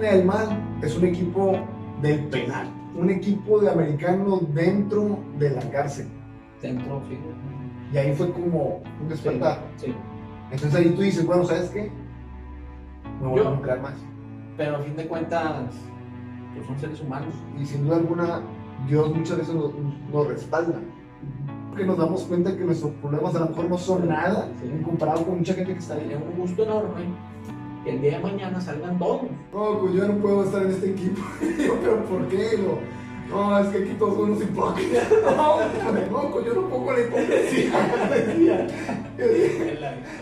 Máquina del Mal es un equipo del penal, un equipo de americanos dentro de la cárcel. Dentro, sí. Y ahí fue como un despertar. Sí. Entonces ahí tú dices, bueno, ¿sabes qué? Me voy a involucrar más. Pero a fin de cuentas, pues son seres humanos. Y sin duda alguna, Dios muchas veces nos, nos respalda. Que nos damos cuenta que nuestros problemas a lo mejor no son nada Sí. comparado con mucha gente que está ahí. un gusto enorme que el día de mañana salgan todos. No, pues yo no puedo estar en este equipo. Yo, pero ¿por qué? No, no, es que aquí todos son unos hipócritas. No, no, pues yo no pongo la hipocresía.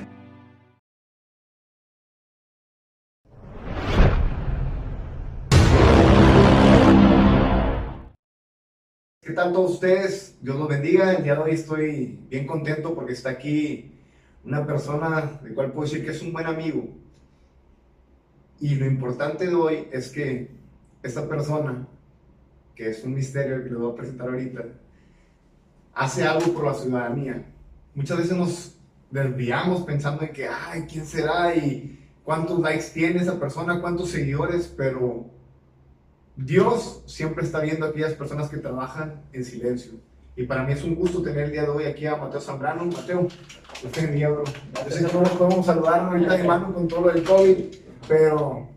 ¿Qué tal todos ustedes? Dios los bendiga. El día de hoy estoy bien contento porque está aquí una persona de cual puedo decir que es un buen amigo. Y lo importante de hoy es que esta persona, que es un misterio que les voy a presentar ahorita, hace algo por la ciudadanía. Muchas veces nos desviamos pensando en que, ay, ¿quién será? Y cuántos likes tiene esa persona, cuántos seguidores, pero Dios siempre está viendo a aquellas personas que trabajan en silencio. Y para mí es un gusto tener el día de hoy aquí a Mateo Zambrano. Mateo, Dios te bendiga, bro. Yo sé que no nos podemos saludar ahorita de mano con todo lo del COVID, pero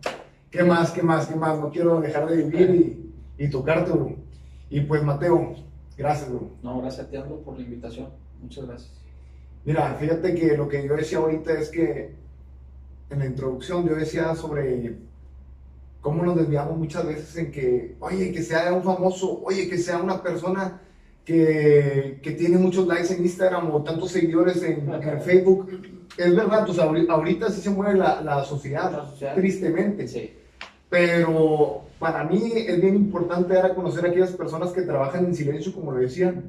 ¿qué más, qué más, qué más? No quiero dejar de vivir y, y tocarte, bro. Y pues, Mateo, gracias, bro. No, gracias a ti, por la invitación. Muchas gracias. Mira, fíjate que lo que yo decía ahorita es que en la introducción yo decía sobre cómo nos desviamos muchas veces en que, oye, que sea un famoso, oye, que sea una persona que, que tiene muchos likes en Instagram o tantos seguidores en, en Facebook. Es verdad, pues ahori- ahorita sí se mueve la, la sociedad, La sociedad. tristemente. Sí. Pero para mí es bien importante dar a conocer a aquellas personas que trabajan en silencio, como lo decían,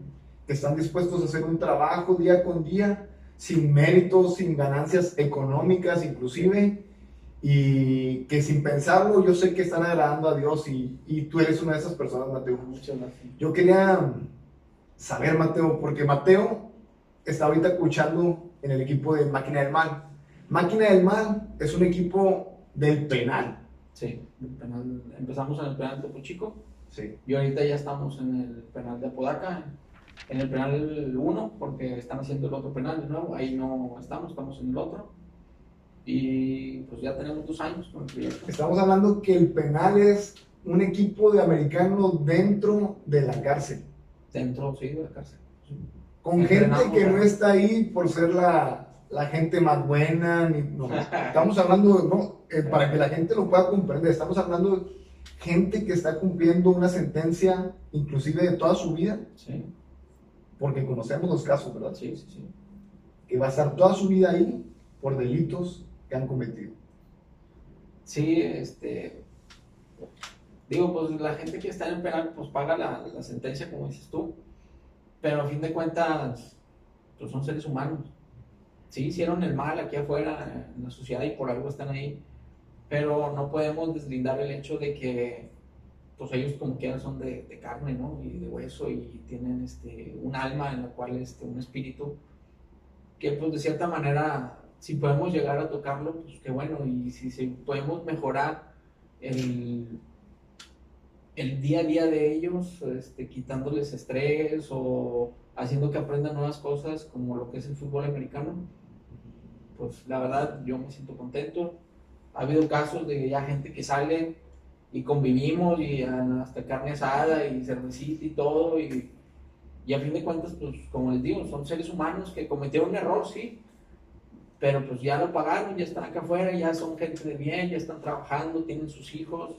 que están dispuestos a hacer un trabajo día con día, sin méritos, sin ganancias económicas inclusive, y que sin pensarlo yo sé que están agradando a Dios y, y tú eres una de esas personas, Mateo. Muchas gracias. Yo quería saber, Mateo, porque Mateo está ahorita escuchando en el equipo de Máquina del Mal. Máquina del Mal es un equipo del penal. Sí. el penal- empezamos en el penal de Topo Chico Sí. y ahorita ya estamos en el penal de Apodaca. En el penal 1, porque están haciendo el otro penal de nuevo. Ahí no estamos, estamos en el otro. Y pues ya tenemos dos años con el proyecto. Estamos hablando que el penal es un equipo de americanos dentro de la cárcel, Dentro, sí, de la cárcel. Con gente que ¿no? está ahí por ser la, la gente más buena, ni, no. estamos hablando, no, eh, para que la gente lo pueda comprender, estamos hablando de gente que está cumpliendo una sentencia inclusive de toda su vida, Sí, porque conocemos los casos, ¿verdad? sí, sí. sí. Que va a estar toda su vida ahí por delitos que han cometido. Sí, este. Digo, pues la gente que está en penal, pues paga la, la sentencia, como dices tú. Pero a fin de cuentas, pues son seres humanos. Sí, hicieron el mal aquí afuera, en la sociedad, y por algo están ahí. Pero no podemos deslindar el hecho de que, pues ellos como quieran son de, carne, ¿no? Y de hueso, y tienen este, un alma en la cual, este, un espíritu, que pues de cierta manera, si podemos llegar a tocarlo, pues qué bueno, y si podemos mejorar el, el día a día de ellos, este, quitándoles estrés o haciendo que aprendan nuevas cosas, como lo que es el fútbol americano, pues la verdad yo me siento contento. Ha habido casos de ya gente que sale y convivimos y hasta carne asada y cervecita y todo y, y a fin de cuentas pues como les digo son seres humanos que cometieron un error sí pero pues ya lo pagaron ya están acá afuera ya son gente de bien ya están trabajando tienen sus hijos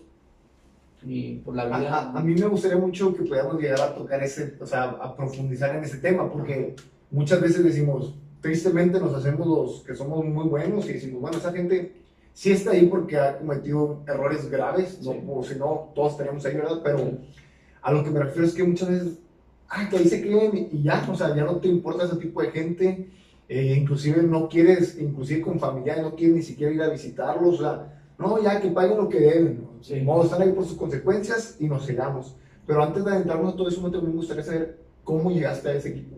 y pues la A, vida a- a mí me gustaría mucho que pudiéramos llegar a tocar ese, o sea, a profundizar en ese tema, porque muchas veces decimos, tristemente nos hacemos los que somos muy buenos y decimos, bueno, esa gente sí está ahí porque ha cometido errores graves, no, Sí. o si no, todos estaríamos ahí, ¿verdad? Pero Sí. a lo que me refiero es que muchas veces, ay, que ahí se queden y ya, o sea, ya no te importa ese tipo de gente, eh, inclusive no quieres, inclusive con familiares, no quieres ni siquiera ir a visitarlos, o sea, no, ya que paguen lo que deben. Sí. Modo, están ahí por sus consecuencias y nos cegamos. Pero antes de adentrarnos a todo eso, me gustaría saber cómo llegaste a ese equipo.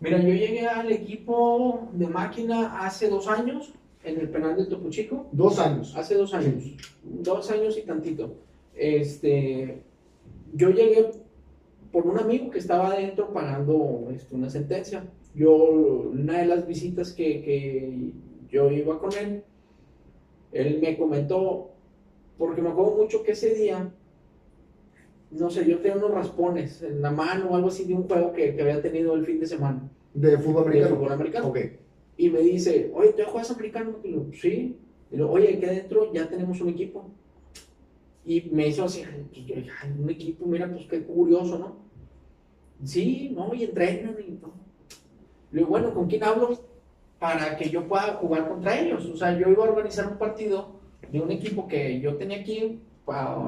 Mira, yo llegué al equipo de máquina hace dos años. en el penal de Topo Chico. Dos años. Hace dos años. Dos años y tantito. Este, yo llegué por un amigo que estaba adentro pagando este, una sentencia. Yo, una de las visitas que, que yo iba con él, él me comentó, porque me acuerdo mucho que ese día, no sé, yo tenía unos raspones en la mano o algo así de un juego que, que había tenido el fin de semana. De fútbol americano. De fútbol americano. Ok. Y me dice, oye, ¿tú juegas americano? Y yo, sí. Y yo, oye, aquí adentro ya tenemos un equipo. Y me hizo así, yo "Ay, un equipo, mira, pues qué curioso, ¿no? Sí, no, y entrenan y todo. Le digo, bueno, ¿con quién hablo? Para que yo pueda jugar contra ellos. O sea, yo iba a organizar un partido de un equipo que yo tenía aquí,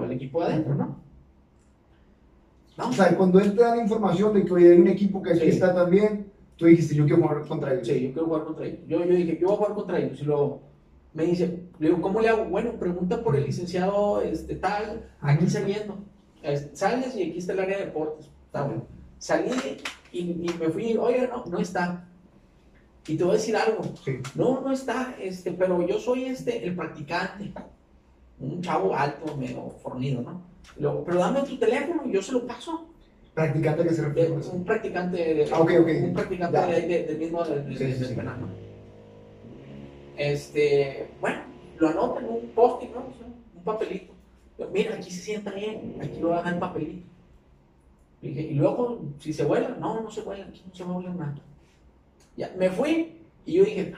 el equipo de adentro, ¿no? No, O sea, cuando él te da la información de que oye, hay un equipo que aquí Sí. está también, tú dijiste, yo quiero jugar contra ellos. Sí, yo quiero jugar contra ellos. Yo, yo dije, yo voy a jugar contra ellos. Y luego me dice, le digo, ¿cómo le hago? Bueno, pregunta por el licenciado este, tal, aquí saliendo. Es- Sales y aquí está el área de deportes. Está bueno. Salí y, y me fui, oye, no, no está. Y te voy a decir algo. Sí. No, no está, este, pero yo soy este, el practicante. Un chavo alto, medio fornido, ¿no? Luego, pero dame tu teléfono y yo se lo paso. Practicante que se refiere De- un practicante de, Ah, ok, ok. un practicante Ya. de ahí de- del mismo del, Sí, del- sí, del sí. penal, ¿no? Este, bueno, lo anota en un post-it, ¿no? O sea, un papelito. Yo, Mira, aquí se sienta bien, aquí lo hagan en papelito. Y, dije, y luego, si se vuela, no, no se vuela, aquí no se va a volar nada. Ya, me fui y yo dije,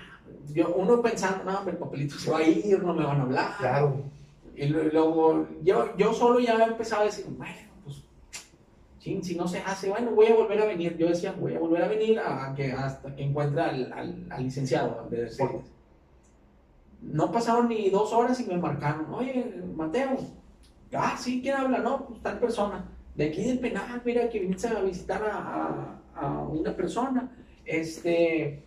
yo, uno pensando, no, hombre, el papelito se va a ir, no me van a hablar. Claro. Y luego yo, yo solo ya empezaba a decir, bueno, pues, chin, si no se hace, bueno, voy a volver a venir. Yo decía, voy a volver a venir a que, hasta que encuentre al, al- al licenciado de deportes. No pasaron ni dos horas y me marcaron, oye, Mateo, ah, sí, ¿quién habla? No, pues tal persona. De aquí del penal, mira, que viniste a visitar a, a- a una persona. Este,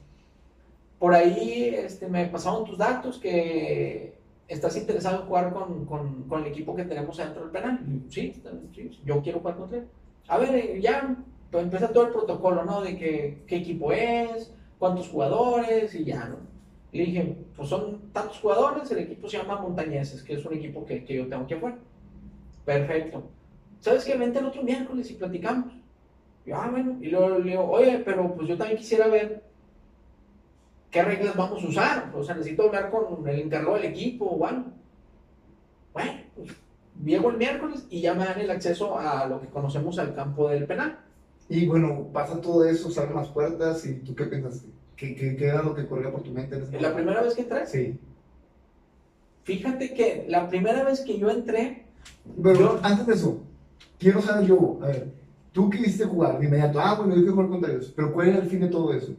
por ahí este, me pasaron tus datos que estás interesado en jugar con, con- con el equipo que tenemos adentro del penal. Yo, sí, sí, yo quiero jugar contra él. A ver, eh, ya pues, empieza todo el protocolo, ¿no? De que, qué equipo es, cuántos jugadores y ya, ¿no? Y le dije, pues son tantos jugadores, el equipo se llama Montañeses, que es un equipo que, que yo tengo que jugar. Perfecto. ¿Sabes qué? Vente el otro miércoles y platicamos. Yo, ah, bueno. Y luego le digo, oye, pero pues yo también quisiera ver qué reglas vamos a usar. O sea, necesito hablar con el encargado del equipo o algo. Bueno, pues llego el miércoles y ya me dan el acceso a lo que conocemos al campo del penal. Y bueno, pasa todo eso, salen las puertas y tú qué pensaste? ¿Qué, qué, qué era lo que corría por tu mente en La primera vez que entré, Sí. fíjate que la primera vez que yo entré, Pero Yo- antes de eso, quiero saber yo, a ver, tú quisiste jugar de inmediato, ah, bueno, yo quiero jugar contra ellos, pero ¿cuál era el fin de todo eso?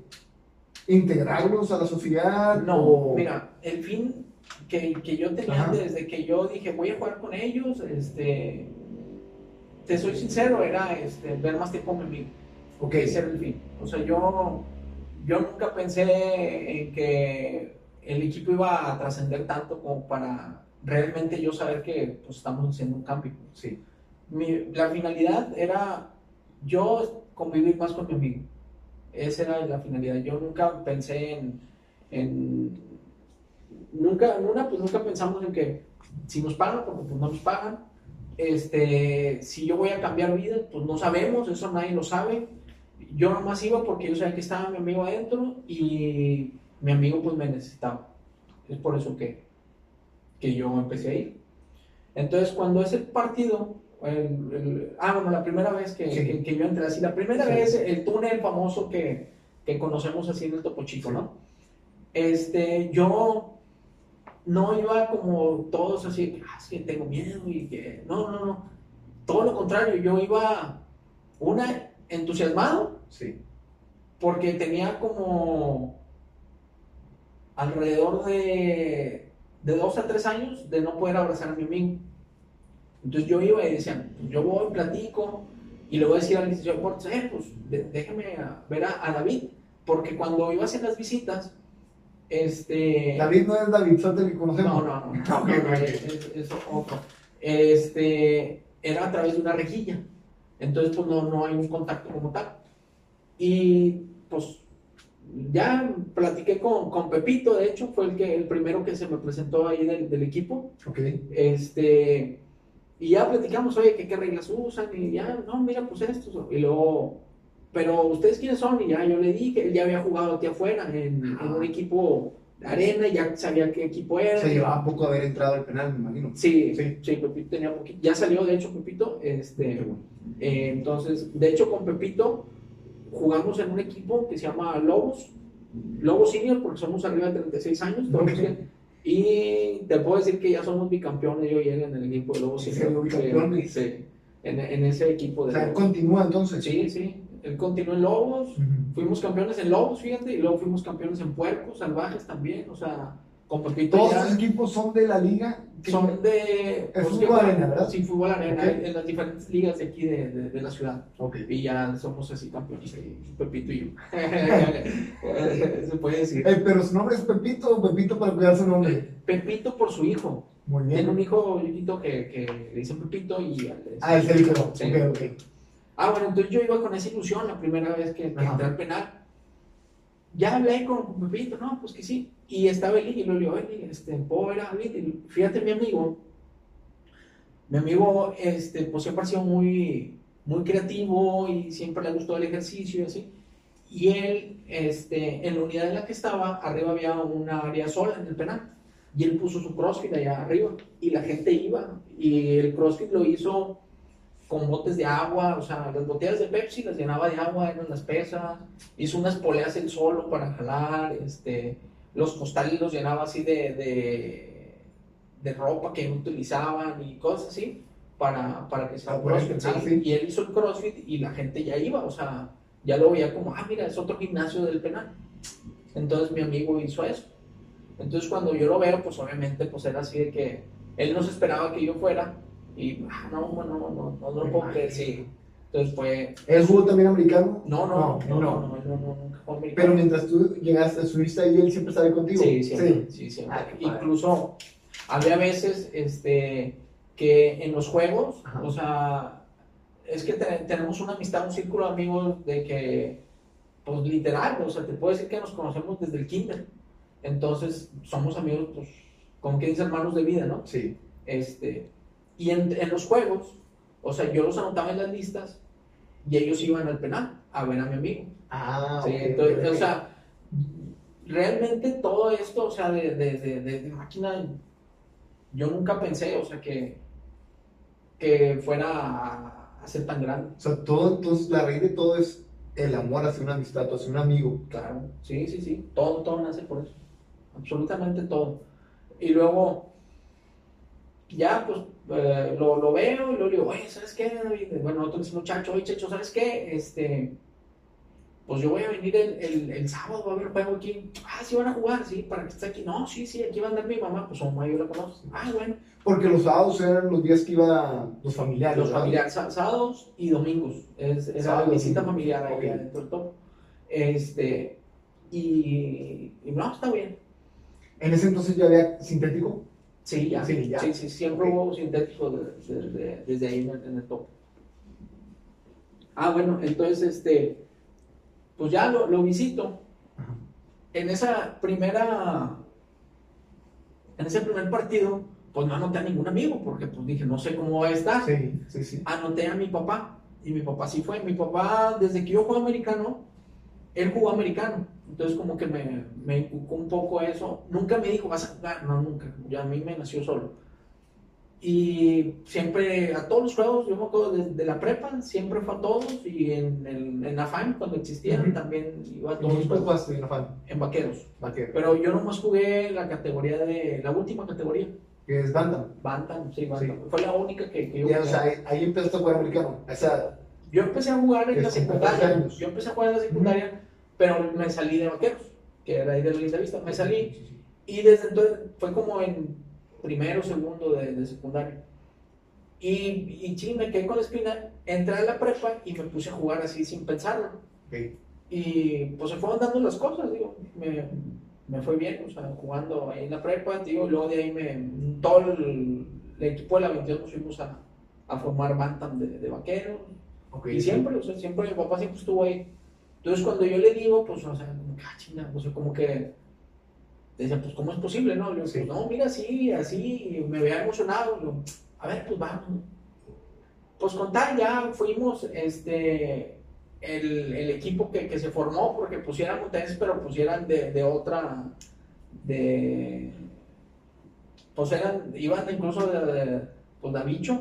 ¿Integrarlos a la sociedad? no, o- mira, el fin que, que yo tenía Ajá. desde que yo dije voy a jugar con ellos, este, te soy sincero, era este, ver más tiempo con mi amigo. Ok, ese era el fin. O sea, yo, yo nunca pensé en que el equipo iba a trascender tanto como para realmente yo saber que pues, estamos haciendo un cambio. sí. Mi- la finalidad era yo convivir más con mi amigo. Esa era la finalidad. Yo nunca pensé en, en nunca, una, pues nunca pensamos en que si nos pagan, porque pues no nos pagan. Este, si yo voy a cambiar vidas, pues no sabemos, eso nadie lo sabe. Yo nomás iba porque yo sabía que estaba mi amigo adentro y mi amigo pues me necesitaba. Es por eso que, que yo empecé a ir. Entonces, cuando ese partido, el- el- ah, bueno, la primera vez que, Sí. que- que yo entré así, la primera Sí. vez, el túnel famoso que, que conocemos así en el Topo Chico, Sí. ¿no? Este, yo no iba como todos así, ah, es que tengo miedo y que, no, no, no, todo lo contrario, yo iba, una, entusiasmado, Sí. porque tenía como alrededor de, de dos a tres años de no poder abrazar a mi amigo. Entonces yo iba y decía, pues yo voy, platico, y le voy a decir al licenciado de deportes, eh, pues déjame a- ver a, a David, porque cuando iba a hacer las visitas, este... David no es David Sotel que conocemos. No, no, no, no, Ok, no, ok. es, es- otro. Este, era a través de una rejilla. Entonces, pues no, no hay un contacto como tal. Y pues ya platiqué con, con Pepito, de hecho, fue el, que, el primero que se me presentó ahí del, del equipo. Ok. Este, y ya platicamos, oye, ¿qué, qué reglas usan? Y ya, no, mira, pues esto. Y luego, pero ¿ustedes quiénes son? Y ya yo le dije, él ya había jugado aquí afuera en, en un equipo de arena, ya sabía qué equipo era. Se llevaba poco haber entrado al penal, me imagino. Sí, Sí. sí, Pepito tenía poquito. Ya salió, de hecho, Pepito. Este, bueno. eh, entonces, de hecho, con Pepito jugamos en un equipo que se llama Lobos. Lobos Senior, porque somos arriba de 36 años. todos Ok. Los Y te puedo decir que ya somos bicampeones, yo y él en el equipo de Lobos ¿En serio, bicampeones? Sí, en, en ese equipo O de sea, Lobos. continúa entonces. Sí, sí. Él continuó en Lobos. Fuimos campeones en Lobos, fíjate, y luego fuimos campeones en Puercos, Salvajes también. O sea, con Pepito Todos esos equipos son de la liga. Son de Es pues, fútbol arena, ¿verdad? Sí, fútbol arena, en las diferentes ligas de aquí de, de- de la ciudad. Ok. Y ya somos así campeones, Pepito y yo. Se puede decir. Eh, pero su nombre es Pepito o Pepito para cuidar su nombre. Pepito por su hijo. Muy Tiene un bien. hijo chiquito que, que le dicen Pepito y... Ah, el hijo. Sí. Ok, ok. Ah, bueno, entonces yo iba con esa ilusión la primera vez que, que entré al penal. Ya hablé con, Pepito, no, pues que sí. Y estaba Eli, y le digo, Eli, este, ¿puedo ver a David? Fíjate, mi amigo, mi amigo, este, pues siempre ha sido muy, muy creativo y siempre le gustó el ejercicio y así. Y él, este, en la unidad en la que estaba, arriba había una área sola en el penal. Y él puso su CrossFit allá arriba. Y la gente iba. Y el CrossFit lo hizo con botes de agua, o sea, las botellas de Pepsi las llenaba de agua, eran las pesas, hizo unas poleas él solo para jalar, este, los costales los llenaba así de, de, de ropa que no utilizaban y cosas así, para, para que sea Ah, CrossFit, sí. Y él hizo el CrossFit y la gente ya iba, o sea, ya lo veía como, ah, mira, es otro gimnasio del penal. Entonces mi amigo hizo eso. Entonces cuando yo lo veo, pues obviamente pues era así de que él no se esperaba que yo fuera y, ah, no, no, no, no, no, no lo puedo creer, sí. Entonces fue, ¿Él jugó también americano? no, no, no, no, no. no, no, no, no, nunca fue americano. Pero mientras tú llegaste, subiste ahí, él siempre estaba contigo. Sí, siempre, sí, siempre. Ah. Incluso había veces este, que en los juegos, Ajá. o sea, es que te- tenemos una amistad, un círculo de amigos de que, pues literal, o sea, te puedo decir que nos conocemos desde el kinder. Entonces, somos amigos, pues, como que dice hermanos de vida, ¿no? Sí. Este, y en, en los juegos, o sea, yo los anotaba en las listas y ellos iban al penal a ver a mi amigo. Ah, Sí, entonces, o sea, realmente todo esto, o sea, de, de, de, de- máquina, yo nunca pensé, o sea, que, que fuera a, a ser tan grande. O sea, todo, entonces, la raíz de todo es el amor hacia una amistad, hacia un amigo. Claro, sí, sí, sí, todo, todo nace por eso, absolutamente todo. Y luego, ya, pues, eh, lo, lo veo y le digo, oye, ¿sabes qué, David? Bueno, dice, muchacho, oye, Checho, ¿sabes qué? Este, pues yo voy a venir el, el, el sábado, va a haber juego aquí. Ah, sí van a jugar, sí, para que esté aquí. No, sí, sí, aquí va a andar mi mamá, pues mamá yo la conozco. Ah, bueno, Porque los sábados eran los días que iban los familiares. los familiares, sá- sábados y domingos. Es, era Sábado y visita domingo. familiar ahí Ok. adentro del topo. Este, y, y no, está bien. En ese entonces ya había sintético. Sí, ya. Sí, Sí, ya. sí, siempre Ok. hubo sintético de- de- de- desde ahí en el, topo. Ah, bueno, entonces, este, pues ya lo, lo visito. Ajá. En esa primera, en ese primer partido, pues no anoté a ningún amigo, porque pues dije, no sé cómo va a estar. Sí, sí, sí. Anoté a mi papá, y mi papá sí fue. Mi papá, desde que yo juego americano, él jugó americano. Entonces como que me, me inculcó un poco eso. Nunca me dijo, vas a jugar, no, nunca. Ya a mí me nació solo. Y siempre, a todos los juegos, yo me acuerdo de, de la prepa, siempre fue a todos. Y en, en la FAM, cuando existieron, Ujú. también iba a ¿Y todos los después juegos. jugaste en la fan? En vaqueros. Vaquero. Pero yo nomás jugué la categoría de, la última categoría, Que es Bantam. Bantam, sí, Bantam. Sí. Fue la única que, que yo Ya, o sea, ahí, ahí empezaste a jugar americano. O sea, Yo empecé a jugar en la 50 secundaria. Yo empecé a jugar en la secundaria, pero me salí de vaqueros, que era ahí de la vista. Me salí y desde entonces fue como en primero, segundo de, de secundaria. Y, y ching, me quedé con la espina. Entré a la prepa y me puse a jugar así sin pensarlo. ok. Y pues se fueron dando las cosas, digo. Me, me fue bien, o sea, jugando ahí en la prepa, digo. Luego de ahí me. Todo el, el equipo de la 22 nos fuimos a, a formar Bantam de, de vaqueros. ok, Y sí. siempre, o sea, siempre mi papá siempre estuvo ahí. Entonces, cuando yo le digo, pues, o sea, como que, ah, chinga, o sea, como que, decía, pues, ¿cómo es posible, no? Le digo, pues, no, mira, sí, así, me había emocionado. Digo, a ver, pues, vamos. Pues, con tal, ya fuimos, este, el, el equipo que, que, se formó, porque pusieran montañas, pero pusieran de, de otra, de, pues, eran, iban incluso de, de pues, Davicho,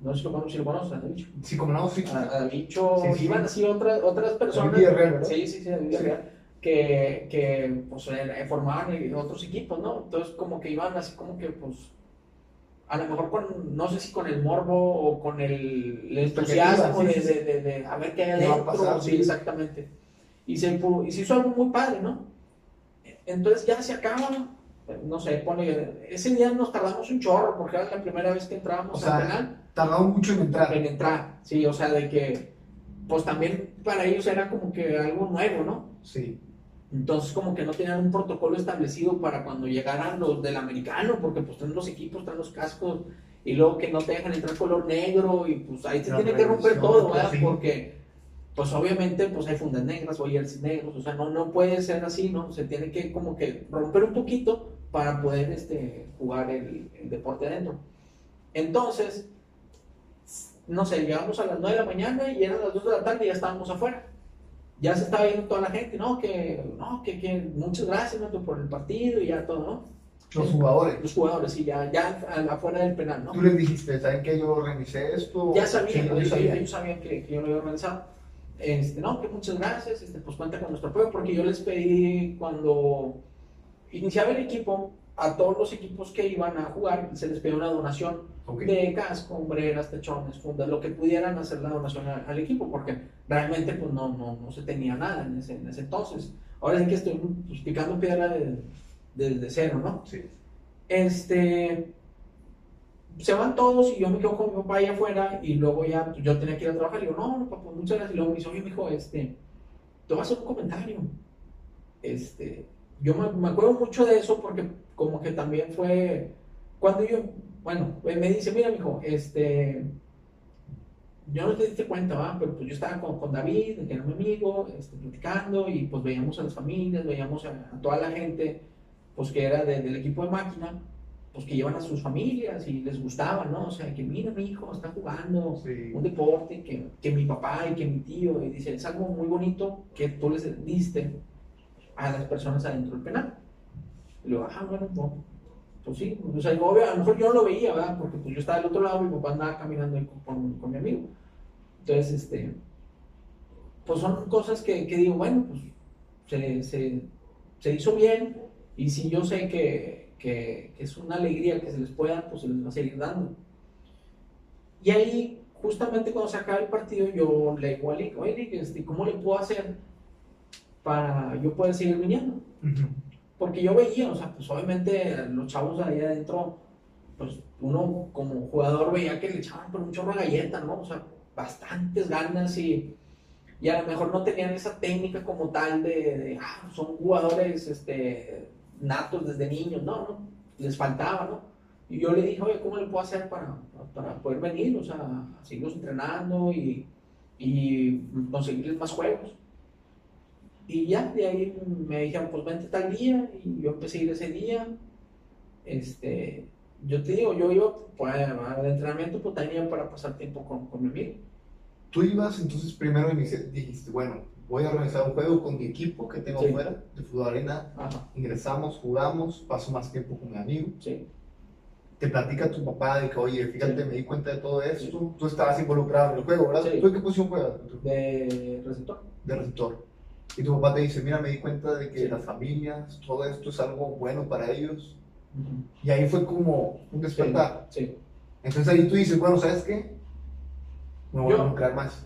no sé si lo, si lo conoces, a Davicho. Sí, como no, sí. A, a Davicho, sí, sí, iban así otras, otras personas. ¿verdad? Sí, sí, sí, David Villarreal, que, que pues, eh, formaban otros equipos, ¿no? Entonces, como que iban así como que, pues, a lo mejor con, no sé si con el morbo o con el, el entusiasmo de, de, de, de, a ver qué hay adentro. pasar, sí, sí. exactamente. Y se, y se hizo algo muy padre, ¿no? Entonces ya se acaba, no sé, pone, ese día nos tardamos un chorro porque era la primera vez que entrábamos O sea, al penal mucho en entrar. en entrar, sí, o sea, de que, pues también para ellos era como que algo nuevo, ¿no? Sí. Entonces como que no tenían un protocolo establecido para cuando llegaran los del americano, porque pues traen los equipos, traen los cascos, y luego que no te dejan entrar color negro, y pues ahí se La tiene que romper todo, ¿verdad? sí. Porque pues obviamente pues hay fundas negras o hay jerseys negros, o sea, no, no puede ser así, ¿no? Se tiene que como que romper un poquito para poder este, jugar el, el deporte adentro. Entonces, no sé, llegamos a las 9 de la mañana y eran las 2 de la tarde y ya estábamos afuera. Ya se estaba yendo toda la gente, no, que, no, que, que muchas gracias ¿no? por el partido y ya todo, ¿no? Los jugadores. Los jugadores, sí, ya, ya afuera del penal, ¿no? Tú les dijiste, ¿saben que yo organicé esto? Ya sabían, Sí, ellos, ellos sabían. ellos sabían que, que yo lo había organizado. Este, no, que muchas gracias, este, pues cuenta con nuestro apoyo, porque yo les pedí cuando iniciaba el equipo, a todos los equipos que iban a jugar, se les pedía una donación Ok. de casco, hombreras, techones, fundas, lo que pudieran hacer la donación al, al equipo, porque realmente pues no, no, no se tenía nada en ese, en ese entonces. Ahora sí que estoy pues, picando piedra de- desde cero, ¿no? Sí. Este, se van todos y yo me quedo con mi papá allá afuera y luego ya yo tenía que ir a trabajar y digo, no, no, papá, muchas gracias. Y luego me dice, oye, mijo, este, te voy a hacer un comentario. Este, yo me, me acuerdo mucho de eso porque como que también fue cuando yo, bueno, me dice, mira, mijo, este, yo no te diste cuenta, ¿va? pero pues yo estaba con, con David, que era mi amigo, este, platicando y pues veíamos a las familias, veíamos a, a toda la gente, pues que era de- del equipo de máquina, pues que llevan a sus familias y les gustaba, ¿no? O sea, que mira, mi hijo está jugando Sí. un deporte, que, que mi papá y que mi tío, y dice, es algo muy bonito que tú les diste a las personas adentro del penal. Y le digo, ah, bueno, no, pues sí, o sea, obvio, a lo mejor yo no lo veía, ¿verdad? Porque pues yo estaba del otro lado mi papá andaba caminando ahí con, con- con mi amigo. Entonces, este, pues son cosas que, que digo, bueno, pues se, se, se hizo bien y si yo sé que, que, que es una alegría que se les pueda, pues se les va a seguir dando. Y ahí, justamente cuando se acaba el partido, yo le digo a Lick, oye, Lick, este, ¿cómo le puedo hacer para yo poder seguir viniendo? Porque yo veía, o sea, pues obviamente los chavos ahí adentro, pues uno como jugador veía que le echaban por un chorro de galleta, ¿no? O sea, bastantes ganas y, y a lo mejor no tenían esa técnica como tal de, de, ah, son jugadores este, natos desde niños, no, no, les faltaba, ¿no? Y yo le dije, oye, ¿cómo le puedo hacer para, para poder venir? O sea, seguirlos entrenando y, y conseguirles más juegos. Y ya, de ahí me dijeron, pues vente tal día, y yo empecé a ir ese día. Este, yo te digo, yo iba pues, al entrenamiento, pues también para pasar tiempo con, con mi amigo. Tú ibas, entonces primero inici- dijiste, bueno, voy a organizar un juego con mi equipo que tengo Sí. afuera, de fútbol arena. Ajá, Ingresamos, jugamos, paso más tiempo con mi amigo. sí, Te platica tu papá de que, oye, fíjate, Sí. me di cuenta de todo esto. Tú estabas involucrado en el juego, ¿verdad? ¿Tú en qué posición juegas? de receptor. De receptor. Y tu papá te dice, mira, me di cuenta de que Sí. las familias, todo esto es algo bueno para ellos. Ujú. Y ahí fue como un despertar. Sí. Entonces ahí tú dices, bueno, ¿sabes qué? Me voy a Yo- involucrar más.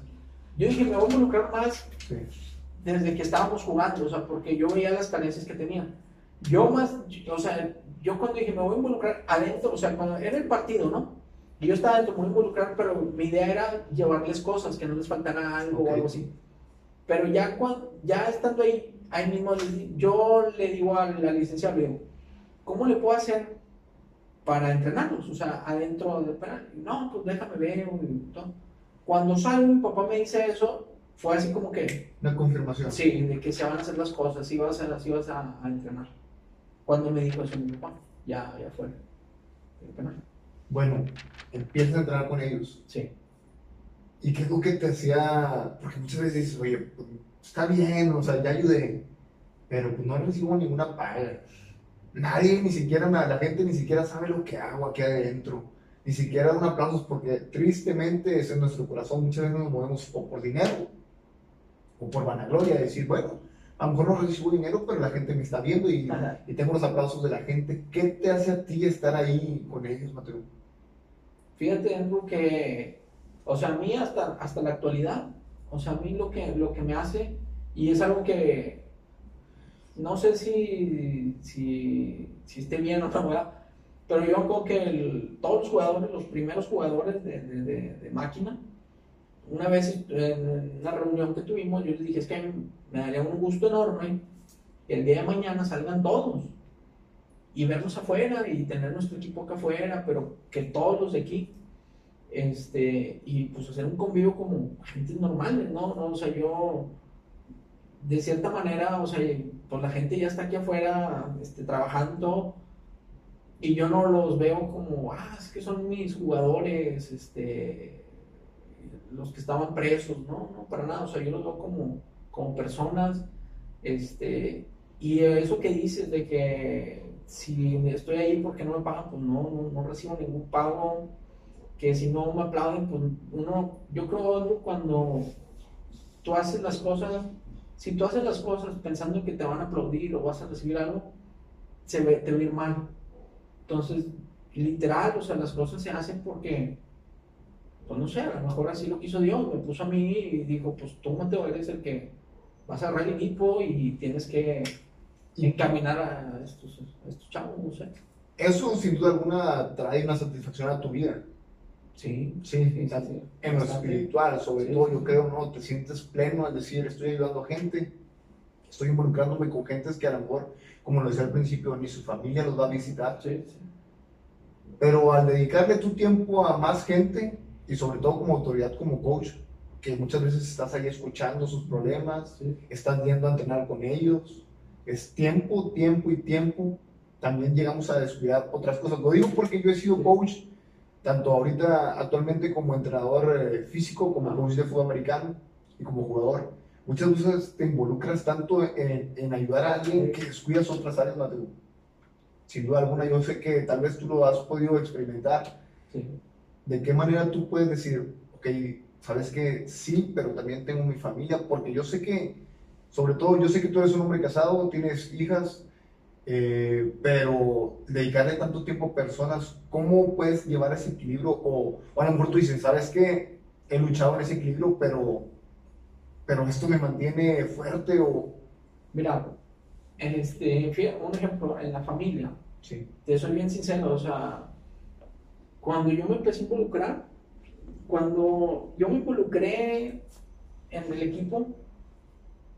Yo dije, me voy a involucrar más Sí. desde que estábamos jugando, o sea, porque yo veía las carencias que tenía. Yo más, o sea, yo cuando dije, me voy a involucrar adentro, o sea, cuando era el partido, ¿no? Y yo estaba dentro, me voy a involucrar, pero mi idea era llevarles cosas, que no les faltara algo Ok. o algo así. Pero ya, cuando, ya estando ahí, ahí mismo, yo le digo a la licenciada, le digo, ¿cómo le puedo hacer para entrenarlos? O sea, adentro del penal. No, pues déjame ver. Cuando salgo, mi papá me dice eso, fue así como que, Una confirmación. sí, de que se van a hacer las cosas, sí vas a, sí vas a, a entrenar. Cuando me dijo eso mi papá, ya, ya fue. el penal. Bueno, empiezas a entrenar con ellos. Sí, ¿Y qué es lo que te hacía? Porque muchas veces dices, oye, pues, está bien, o sea, ya ayudé, pero pues no recibo ninguna paga. Nadie, ni siquiera la gente ni siquiera sabe lo que hago aquí adentro. Ni siquiera dan aplausos porque tristemente es en nuestro corazón. Muchas veces nos movemos o por dinero o por vanagloria. Decir, bueno, a lo mejor no recibo dinero, pero la gente me está viendo y, y tengo los aplausos de la gente. ¿Qué te hace a ti estar ahí con ellos, Mateo? Fíjate, Andrew, que, o sea, a mí hasta, hasta la actualidad, o sea, a mí lo que, lo que me hace, y es algo que no sé si, si, esté bien o no, pero yo creo que todos los jugadores, los primeros jugadores de- de- de máquina, una vez en una reunión que tuvimos, yo les dije, es que me daría un gusto enorme que el día de mañana salgan todos y vernos afuera y tener nuestro equipo acá afuera, pero que todos los de aquí, este, y pues hacer un convivio como gente normales, ¿no? ¿no? O sea, yo, de cierta manera, o sea, pues la gente ya está aquí afuera, este, trabajando, y yo no los veo como, ah, es que son mis jugadores, este, los que estaban presos, no, no, para nada, o sea, yo los veo como, como personas, este, y eso que dices de que si estoy ahí porque no me pagan, pues no, no, no recibo ningún pago, que si no me aplauden, pues uno, yo creo cuando tú haces las cosas, si tú haces las cosas pensando que te van a aplaudir o vas a recibir algo, se ve, te va a ir mal. Entonces, literal, o sea, las cosas se hacen porque, pues no sé, a lo mejor así lo quiso Dios, me puso a mí y dijo, pues tú, Mateo, eres el que vas a agarrar el equipo y tienes que encaminar a estos, a estos chavos, no sé. Eso sin duda alguna trae una satisfacción a tu vida. Sí, Sí, sí, sí, en lo espiritual, sobre Sí, todo, yo creo, ¿no? Te sientes pleno al decir, estoy ayudando a gente, estoy involucrándome con gentes que a lo mejor, como lo decía al principio, ni su familia los va a visitar, Sí, sí. pero al dedicarle tu tiempo a más gente y sobre todo como autoridad, como coach, que muchas veces estás ahí escuchando sus problemas, estás yendo a entrenar con ellos, es tiempo, tiempo y tiempo, también llegamos a descuidar otras cosas. Lo digo porque yo he sido coach, tanto ahorita actualmente como entrenador eh, físico, como coach de fútbol americano y como jugador. Muchas veces te involucras tanto en, en ayudar a alguien que descuidas otras áreas, Mateo. Sin duda alguna, yo sé que tal vez tú lo has podido experimentar. Sí. ¿De qué manera tú puedes decir, ok, sabes que sí, pero también tengo mi familia? Porque yo sé que, sobre todo, yo sé que tú eres un hombre casado, tienes hijas, eh, pero dedicarle tanto tiempo a personas, ¿cómo puedes llevar ese equilibrio? O, o a lo mejor tú dices, sabes que he luchado en ese equilibrio, pero, pero esto me mantiene fuerte o... Mira, este, un ejemplo, en la familia, Sí, te soy bien sincero, o sea, cuando yo me empecé a involucrar, cuando yo me involucré en el equipo,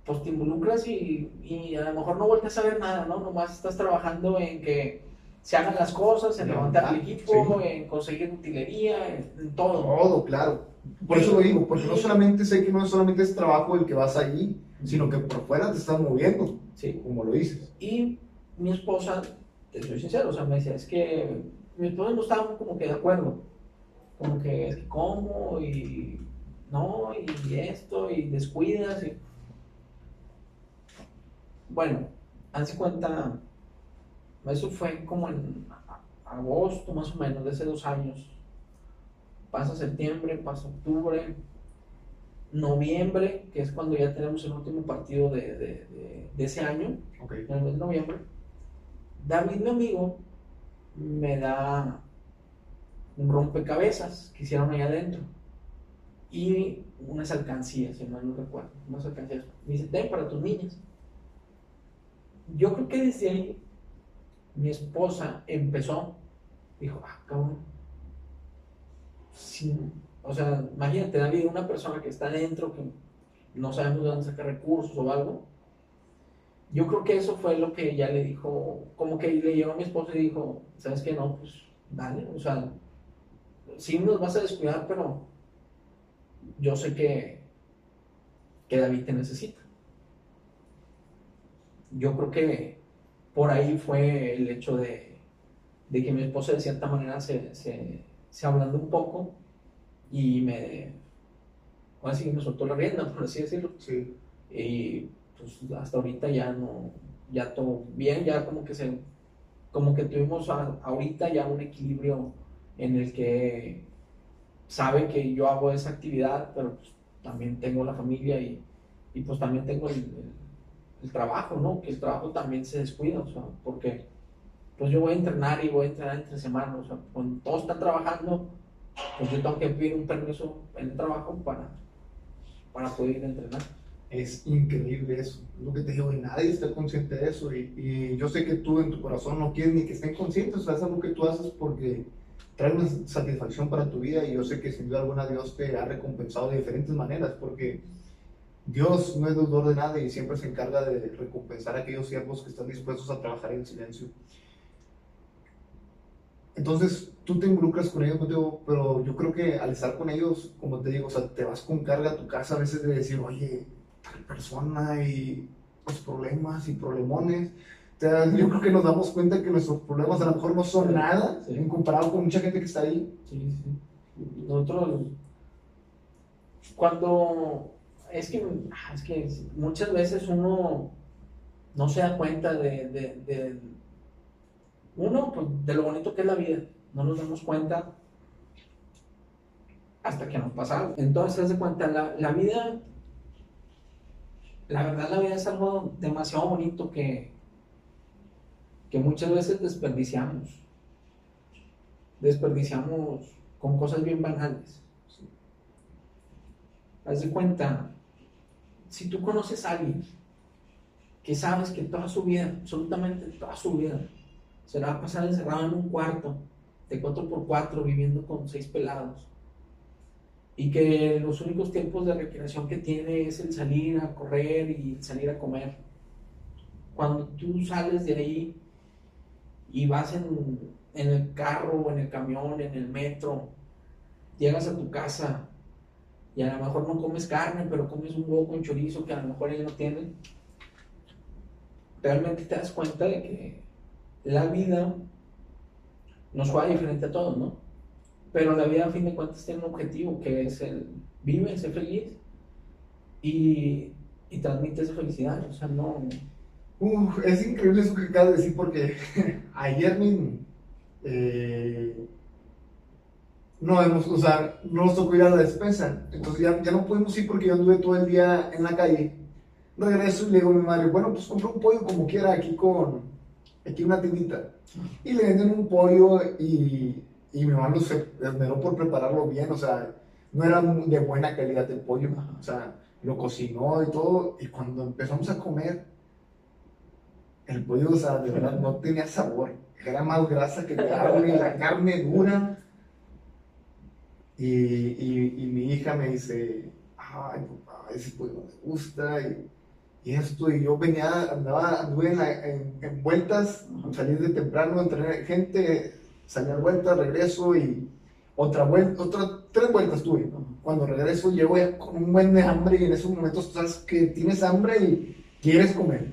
pues te involucras y, y a lo mejor no vuelves a ver nada, ¿no? Nomás estás trabajando en que se hagan las cosas, en levantar el equipo, sí. en conseguir utilería, en, en todo. todo, claro. Por eso lo digo, porque no solamente sé que no solamente es trabajo el que vas allí, sino que por fuera te estás moviendo, Sí. como lo dices. Y mi esposa, te soy sincero, o sea, me decía, es que mi esposa no estaba como que de acuerdo. Como que, es que ¿cómo? Y no, y esto, y descuidas. Y... Bueno, hace cuenta, eso fue como en agosto más o menos, de hace dos años. Pasa septiembre, pasa octubre, noviembre, que es cuando ya tenemos el último partido de, de- de- de ese año Ok. en el mes de noviembre, David, mi amigo, me da un rompecabezas que hicieron ahí adentro y unas alcancías, si mal no recuerdo, unas alcancías. Me dice, ten para tus niñas. Yo creo que desde ahí mi esposa empezó, dijo, ah, cabrón. Sí, o sea, imagínate, David, una persona que está adentro, que no sabemos de dónde sacar recursos o algo, yo creo que eso fue lo que ella le dijo, como que le llegó a mi esposa y dijo, ¿sabes qué? No, pues dale, o sea, sí nos vas a descuidar, pero yo sé que, que David te necesita. Yo creo que por ahí fue el hecho de, de que mi esposa de cierta manera se, se, se ablandó un poco y me, ahora sí me soltó la rienda, por así decirlo. Sí. Y pues hasta ahorita ya no, ya todo bien, ya como que se, como que tuvimos ahorita ya un equilibrio en el que sabe que yo hago esa actividad, pero pues también tengo la familia y, y pues también tengo el, el, trabajo, ¿no? Que el trabajo también se descuida, o sea, porque pues yo voy a entrenar y voy a entrenar entre semanas, o sea, cuando todos están trabajando, pues yo tengo que pedir un permiso en el trabajo para, para poder ir a entrenar. Es increíble eso, lo que te digo, y nadie está consciente de eso, y, y, yo sé que tú en tu corazón no quieres ni que estén conscientes, o sea, es algo que tú haces porque trae una satisfacción para tu vida, y yo sé que sin duda alguna Dios te ha recompensado de diferentes maneras, porque Dios no es deudor de nada y siempre se encarga de recompensar a aquellos siervos que están dispuestos a trabajar en silencio. Entonces, tú te involucras con ellos, pero yo creo que al estar con ellos, como te digo, o sea, te vas con carga a tu casa a veces de decir, oye, tal persona y los problemas y problemones. yo creo que nos damos cuenta que nuestros problemas a lo mejor no son nada en comparado con mucha gente que está ahí. Sí, sí. Nosotros, cuando, es que, es que muchas veces uno no se da cuenta de, de uno, pues, de lo bonito que es la vida. No nos damos cuenta hasta que nos pasa algo. Entonces, de cuenta, la, la, vida, la verdad, la vida es algo demasiado bonito que, que muchas veces desperdiciamos. Desperdiciamos con cosas bien banales. Haz de cuenta, si tú conoces a alguien que sabes que toda su vida, absolutamente toda su vida, se la va a pasar encerrado en un cuarto de 4x4 viviendo con seis pelados. Y que los únicos tiempos de recreación que tiene es el salir a correr y el salir a comer. Cuando tú sales de ahí y vas en, en el carro o en el camión, en el metro, llegas a tu casa y a lo mejor no comes carne, pero comes un huevo con chorizo que a lo mejor ellos no tienen, realmente te das cuenta de que la vida nos juega diferente a todos, ¿no? Pero la vida a fin de cuentas tiene un objetivo que es el vive, sé feliz y, y transmite esa felicidad, o sea, no... es increíble eso que acabas de decir porque ayer mismo eh, no o sea, no nos tocó ir a la despensa, entonces ya, ya no pudimos ir porque yo anduve todo el día en la calle. Regreso y le digo a mi madre, bueno, pues compra un pollo como quiera aquí con, aquí una tiendita. Y le venden un pollo y, y mi mamá se esmeró por prepararlo bien, o sea, no era de buena calidad el pollo, o sea, lo cocinó y todo, y cuando empezamos a comer, el pollo, o sea, de verdad no tenía sabor, era más grasa que carne, la carne dura. Y, y, y mi hija me dice, ay, papá, ese pollo no me gusta, y y esto, y yo venía, andaba, anduve en, vueltas, salir de temprano, entrenar gente, salir vueltas, regreso y otra vuelta, otra, tres vueltas tuve. Cuando regreso llego ya con un buen de hambre y en esos momentos sabes que tienes hambre y quieres comer.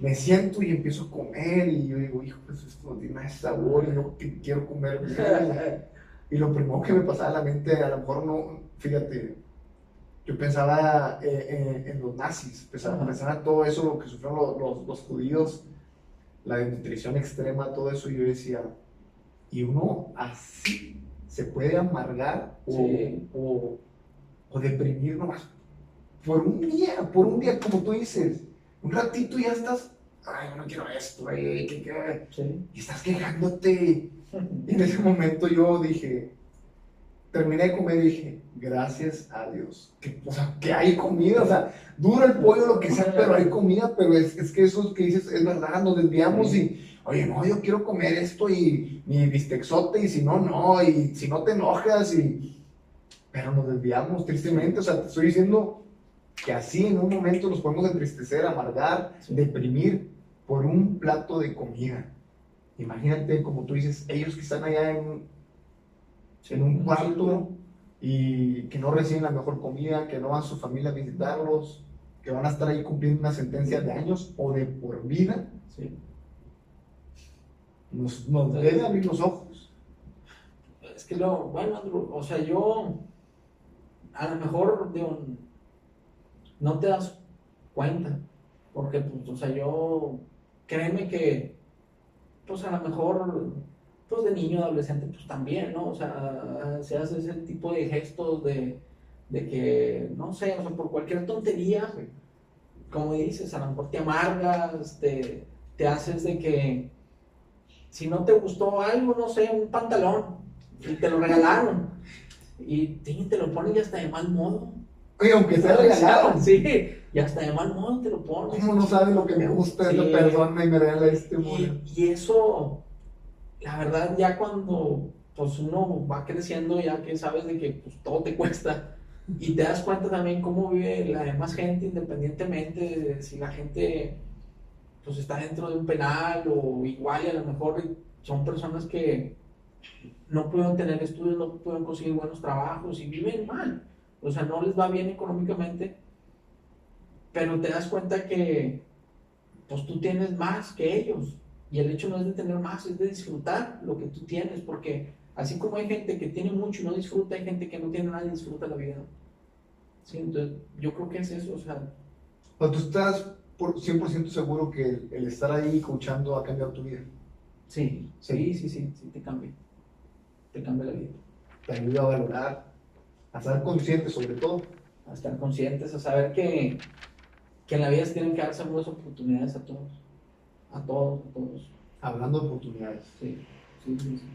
Me siento y empiezo a comer y yo digo, hijo, pues esto no tiene nada de sabor y yo quiero comer. y lo primero que me pasaba a la mente, a lo mejor no, fíjate, yo pensaba eh, eh, en los nazis, pensaba, pensaba, en todo eso, lo que sufrieron los, los, judíos, la desnutrición extrema, todo eso, y yo decía, y uno así se puede amargar o, o, o, deprimir nomás por un día, por un día, como tú dices, un ratito ya estás, ay, no quiero esto, ay, ¿qué, qué? y estás quejándote. Y en ese momento yo dije, terminé de comer y dije, gracias a Dios, que, o sea, que hay comida, o sea, dura el pollo, lo que sea, pero hay comida, pero es, es que eso que dices es verdad, nos desviamos y, oye, no, yo quiero comer esto y mi bistexote y si no, no, y si no te enojas y... Pero nos desviamos tristemente, o sea, te estoy diciendo que así en un momento nos podemos entristecer, amargar, deprimir por un plato de comida. Imagínate, como tú dices, ellos que están allá en, en un cuarto y que no reciben la mejor comida, que no van a su familia a visitarlos, que van a estar ahí cumpliendo una sentencia de años o de por vida, Sí. nos, nos debe abrir los ojos. Es que lo, bueno, Andrew, o sea, yo a lo mejor digo, no te das cuenta, porque pues, o sea, yo créeme que pues a lo mejor pues de niño, adolescente, pues también, ¿no? O sea, se hace ese tipo de gestos de, de que, no sé, o sea, por cualquier tontería, como dices, a lo mejor te amargas, te, te haces de que si no te gustó algo, no sé, un pantalón, y te lo regalaron, y te, te lo pones y hasta de mal modo. Oye, aunque sea regalado, Sí, y hasta de mal modo te lo pones. ¿cómo no sabe lo que me gusta Sí. esa persona y me regala este? Y, y eso, la verdad, ya cuando pues uno va creciendo, ya que sabes de que pues, todo te cuesta, y te das cuenta también cómo vive la demás gente, independientemente de si la gente pues está dentro de un penal o igual, y a lo mejor son personas que no pueden tener estudios, no pueden conseguir buenos trabajos y viven mal. O sea, no les va bien económicamente, pero te das cuenta que pues tú tienes más que ellos. Y el hecho no es de tener más, es de disfrutar lo que tú tienes, porque así como hay gente que tiene mucho y no disfruta, hay gente que no tiene nada y disfruta la vida. Sí, entonces yo creo que es eso, o sea, O tú estás por 100% seguro que el, el estar ahí coachando ha cambiado tu vida. sí, sí, sí, sí, sí, te cambia. Te cambia la vida. Te ayuda a valorar, a estar consciente sobre todo. A estar conscientes, a saber que, que en la vida se tienen que dar segundas oportunidades a todos. A todos, a todos. Hablando de oportunidades. Sí, sí, sí. sí.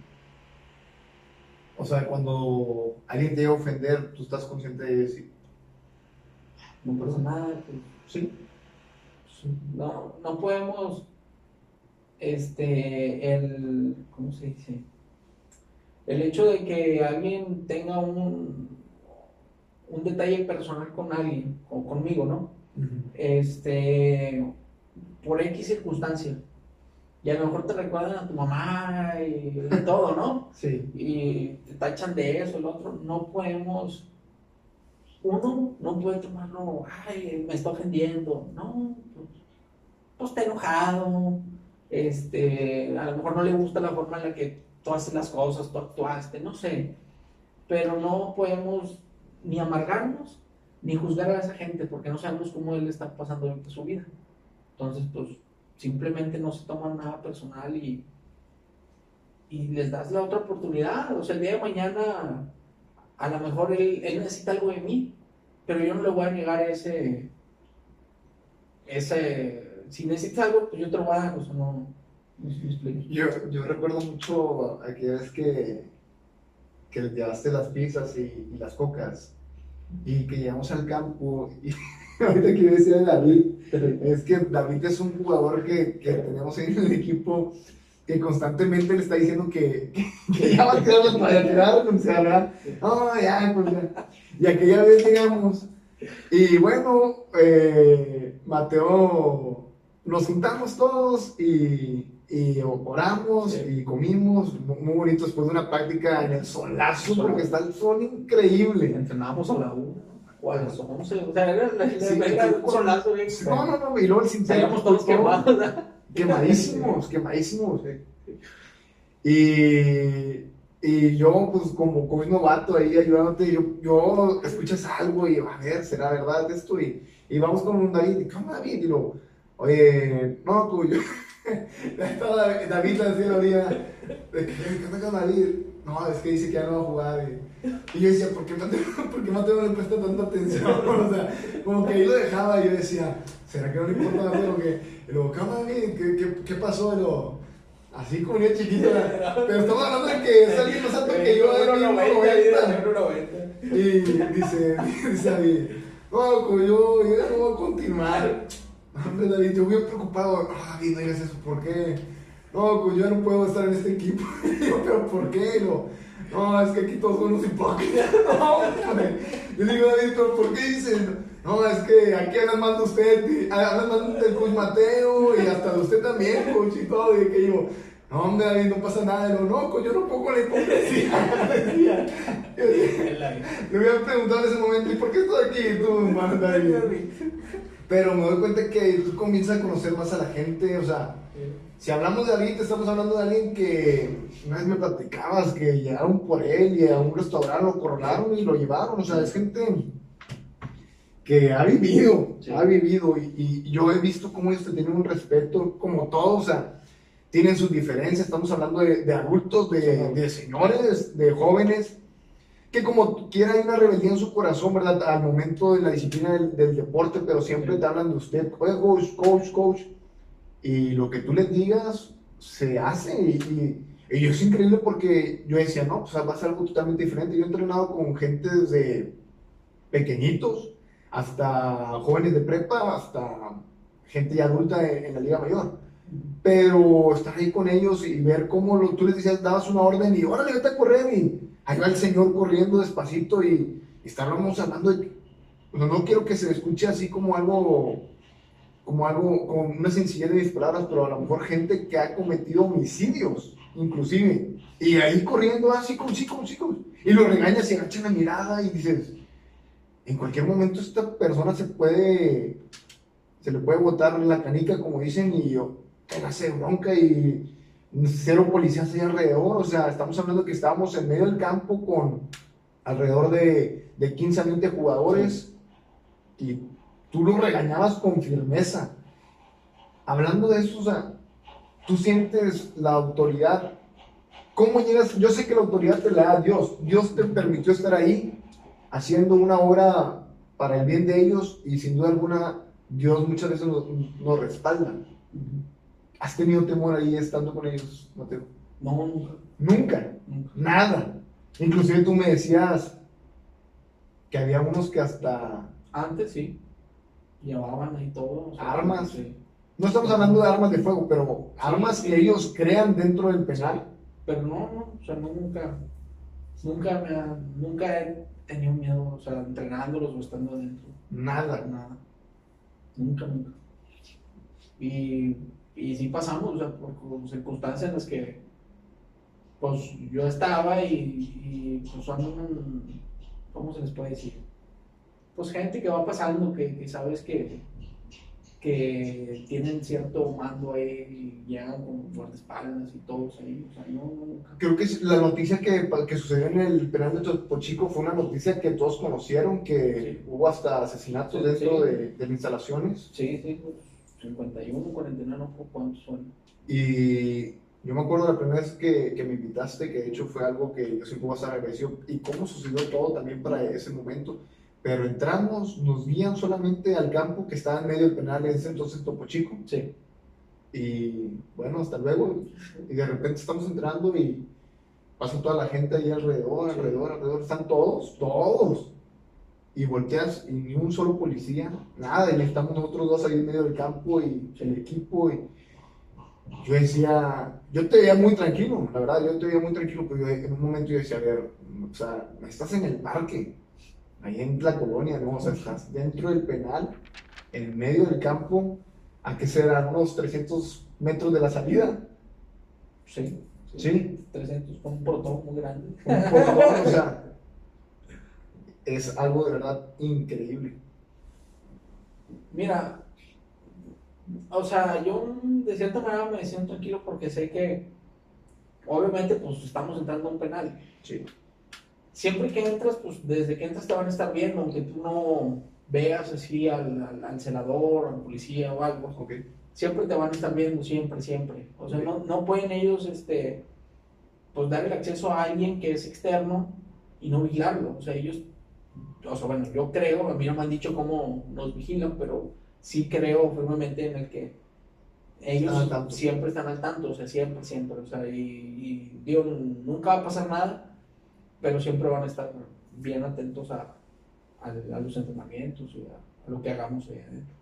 O sea, cuando alguien te llega a ofender, tú estás consciente de decir, No pasa nada, pues, sí, no, no podemos, este, el, ¿cómo se dice? El hecho de que alguien tenga un, un detalle personal con alguien, o conmigo, ¿no? Este, por X circunstancia. Y a lo mejor te recuerdan a tu mamá y, y todo, ¿no? sí, y te tachan de eso, el otro, no podemos, uno no puede tomarlo, ay, me está ofendiendo, no, pues, pues está enojado, este, a lo mejor no le gusta la forma en la que tú haces las cosas, tú actuaste, no sé, pero no podemos ni amargarnos ni juzgar a esa gente porque no sabemos cómo él está pasando ahorita su vida. Entonces, pues simplemente no se toman nada personal y, y les das la otra oportunidad. O sea, el día de mañana, a lo mejor él, necesita algo de mí, pero yo no le voy a negar ese. ese si necesitas algo, pues yo te lo voy a dar. O sea, no. Yo, yo recuerdo mucho aquella vez que, que les llevaste las pizzas y las cocas y que llegamos al campo y ahorita que yo decía de David, es que David es un jugador que, que tenemos en el equipo que constantemente le está diciendo que, que, ya va a quedar para renunciar, ¿verdad? No, pues ya. Y aquella vez llegamos y bueno, eh, Mateo, nos juntamos todos y, y oramos Sí. y comimos, muy bonito después de una práctica en el solazo, porque está el sol increíble. Entrenábamos a la 1 o a las 11. O sea, era, la, Sí, un solazo bien. No, no, no, y luego el Salíamos todos quemados. quemadísimos, quemadísimos. Y, y yo, pues, como, como novato ahí ayudándote, yo, yo escuchas algo y a ver, ¿será verdad esto? Y, y vamos con un David, y ¿cómo David? Y lo, oye, no, tú, yo. Estaba David así lo día, de que, ¿qué onda con David? No, es que dice que ya no va a jugar. Y, y yo decía, ¿por qué Mateo, ¿por qué Mateo no le presta tanta atención? O sea, como que ahí lo dejaba y yo decía, ¿será que no le importa a Mateo lo que.? Y luego, ¿qué? ¿Qué, qué, pasó? Y luego, así como niño chiquito. Pero estamos hablando de que es alguien más alto que yo, de 1.90. Y dice, dice David, no, yo, no voy a continuar. Hombre, David, yo bien preocupado. No, David, no digas eso, ¿por qué? No, pues yo no puedo estar en este equipo. Yo, ¿pero por qué? No, no, es que aquí todos son unos hipócritas. No, hombre. Yo le digo, David, ¿pero por qué dicen? No, es que aquí hablan mal de usted, y hablan mal del coach Mateo y hasta de usted también, coach y todo. Y que yo, No, hombre, David, no pasa nada. No, no, yo no pongo la hipocresía. Le voy a preguntar en ese momento, ¿y por qué estoy aquí tú, David? Pero me doy cuenta que tú comienzas a conocer más a la gente, o sea, si hablamos de alguien, te estamos hablando de alguien que una vez me platicabas que llegaron por él y a un restaurante lo coronaron y lo llevaron, o sea, es gente que ha vivido, ha vivido y, yo he visto cómo ellos te tienen un respeto como todos, o sea, tienen sus diferencias, estamos hablando de, adultos, de, de, señores, de jóvenes, que como quiera hay una rebeldía en su corazón, ¿verdad? Al momento de la disciplina del, del deporte, pero siempre te hablan de usted, coach, coach, coach y lo que tú les digas se hace y, y, es increíble porque yo decía, no, pues va a ser algo totalmente diferente. Yo he entrenado con gente desde pequeñitos hasta jóvenes de prepa, hasta gente ya adulta en, la Liga Mayor. Pero estar ahí con ellos y ver cómo lo, tú les decías, dabas una orden y órale, vete a correr y ahí va el Señor corriendo despacito y, estábamos hablando de... no quiero que se escuche así como algo como algo, con una sencillez de mis palabras, pero a lo mejor gente que ha cometido homicidios, inclusive, y ahí corriendo así con chicos, chicos, y lo regañas y agachan la mirada y dices, en cualquier momento esta persona se puede, se le puede botar la canica, como dicen, y yo, hace bronca y cero policías ahí alrededor, o sea, estamos hablando que estábamos en medio del campo con alrededor de, de 15 a 20 jugadores y tú lo regañabas con firmeza. Hablando de eso, o sea, tú sientes la autoridad. ¿Cómo llegas? Yo sé que la autoridad te la da Dios. Dios te permitió estar ahí haciendo una obra para el bien de ellos y sin duda alguna Dios muchas veces nos, respalda. ¿Has tenido temor ahí estando con ellos, Mateo? No, nunca. Nunca. Nunca. Nada. Inclusive tú me decías que había unos que hasta... Antes sí llevaban ahí todo. armas. No estamos hablando de armas de fuego, pero armas que ellos crean dentro del penal. Pero no, no, o sea, nunca, nunca, me nunca he tenido miedo, o sea, entrenándolos o estando adentro. Nada. Nada. Nunca, nunca. Y, y sí pasamos, o sea, por circunstancias en las que, pues, yo estaba y, y pues son, ¿cómo se les puede decir? pues gente que va pasando, que, sabes que, que tienen cierto mando ahí y llegan con guardaespaldas y todos ahí. O sea, no, Creo que la noticia que, que, sucedió en el penal de Topochico fue una noticia que todos conocieron, que hubo hasta asesinatos dentro De, de, las instalaciones. Sí, sí, 51, 49, no cuántos son. Y yo me acuerdo la primera vez que, que, me invitaste, que de hecho fue algo que yo siempre voy a estar agradecido, y cómo sucedió todo también para ese momento pero entramos, nos guían solamente al campo que estaba en medio del penal, en ese entonces Topo Chico. Sí. Y bueno, hasta luego. Y de repente estamos entrando y pasa toda la gente ahí alrededor, alrededor, alrededor. Están todos, todos. Y volteas y ni un solo policía, nada. Y estamos nosotros dos ahí en medio del campo y el equipo. Y yo decía, yo te veía muy tranquilo, la verdad, yo te veía muy tranquilo, pero en un momento yo decía, a ver, o sea, estás en el parque ahí en la colonia, ¿no? O sea, estás dentro del penal, en medio del campo, ¿a qué será? ¿Unos 300 metros de la salida? Sí. Sí. 300, con un portón muy grande. Un portón, o sea, es algo de verdad increíble. Mira, o sea, yo de cierta manera me siento tranquilo porque sé que, obviamente, pues estamos entrando a un penal. Sí siempre que entras, pues desde que entras te van a estar viendo, aunque tú no veas así al, al, celador, al policía o algo. Siempre te van a estar viendo, siempre, siempre. O sea, no, no pueden ellos, este, pues dar el acceso a alguien que es externo y no vigilarlo. O sea, ellos, o sea, bueno, yo creo, a mí no me han dicho cómo nos vigilan, pero sí creo firmemente en el que ellos siempre están al tanto, o sea, siempre, siempre. O sea, y, y digo, nunca va a pasar nada pero siempre van a estar bien atentos a, a, los entrenamientos y a, lo que hagamos ahí adentro.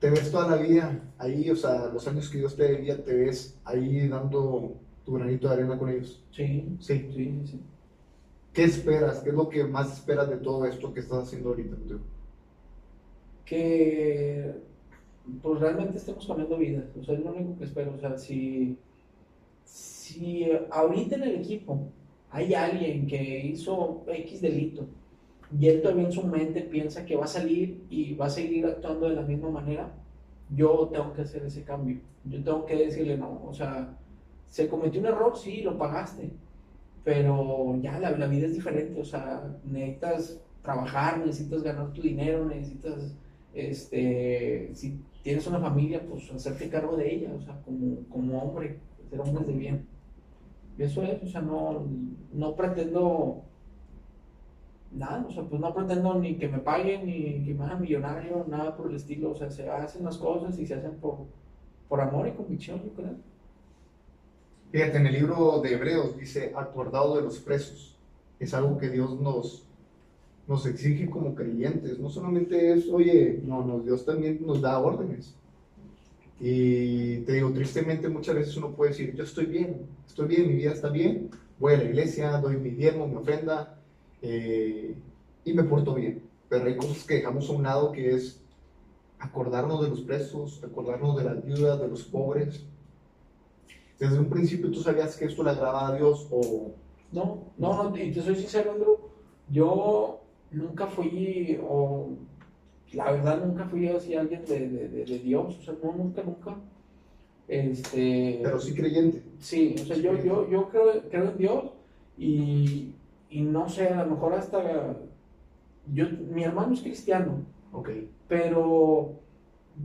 ¿Te ves toda la vida ahí? O sea, los años que Dios te debía, ¿te ves ahí dando tu granito de arena con ellos? Sí, sí, sí, sí. ¿Qué esperas? ¿Qué es lo que más esperas de todo esto que estás haciendo ahorita? Que pues realmente estemos cambiando vidas. O sea, es lo único que espero. O sea, si, si ahorita en el equipo hay alguien que hizo X delito y él todavía en su mente piensa que va a salir y va a seguir actuando de la misma manera, yo tengo que hacer ese cambio. Yo tengo que decirle, no, o sea, se cometió un error, sí, lo pagaste, pero ya la, la vida es diferente, o sea, necesitas trabajar, necesitas ganar tu dinero, necesitas, este, si tienes una familia, pues hacerte cargo de ella, o sea, como, como hombre, ser hombre de bien. Eso es, o sea, no, no pretendo nada, o sea, pues no pretendo ni que me paguen, ni que me hagan millonario, nada por el estilo, o sea, se hacen las cosas y se hacen por, por amor y convicción, yo creo. Fíjate, en el libro de Hebreos dice, acordado de los presos. Es algo que Dios nos, nos exige como creyentes. No solamente es, oye, no, no, Dios también nos da órdenes. Y te digo, tristemente muchas veces uno puede decir, yo estoy bien, estoy bien, mi vida está bien, voy a la iglesia, doy mi diezmo, mi ofrenda, eh, y me porto bien. Pero hay cosas que dejamos a un lado que es acordarnos de los presos, acordarnos de las viudas, de los pobres. Desde un principio tú sabías que esto le agradaba a Dios o... No, no, no, y te soy sincero, Andrew, yo nunca fui, o la verdad nunca fui así alguien de, de, de, Dios, o sea, no, nunca, nunca. Este, Pero sí creyente. Sí, o sea, yo, yo, yo creo, creo en Dios y, y no sé, a lo mejor hasta yo, mi hermano es cristiano, okay. pero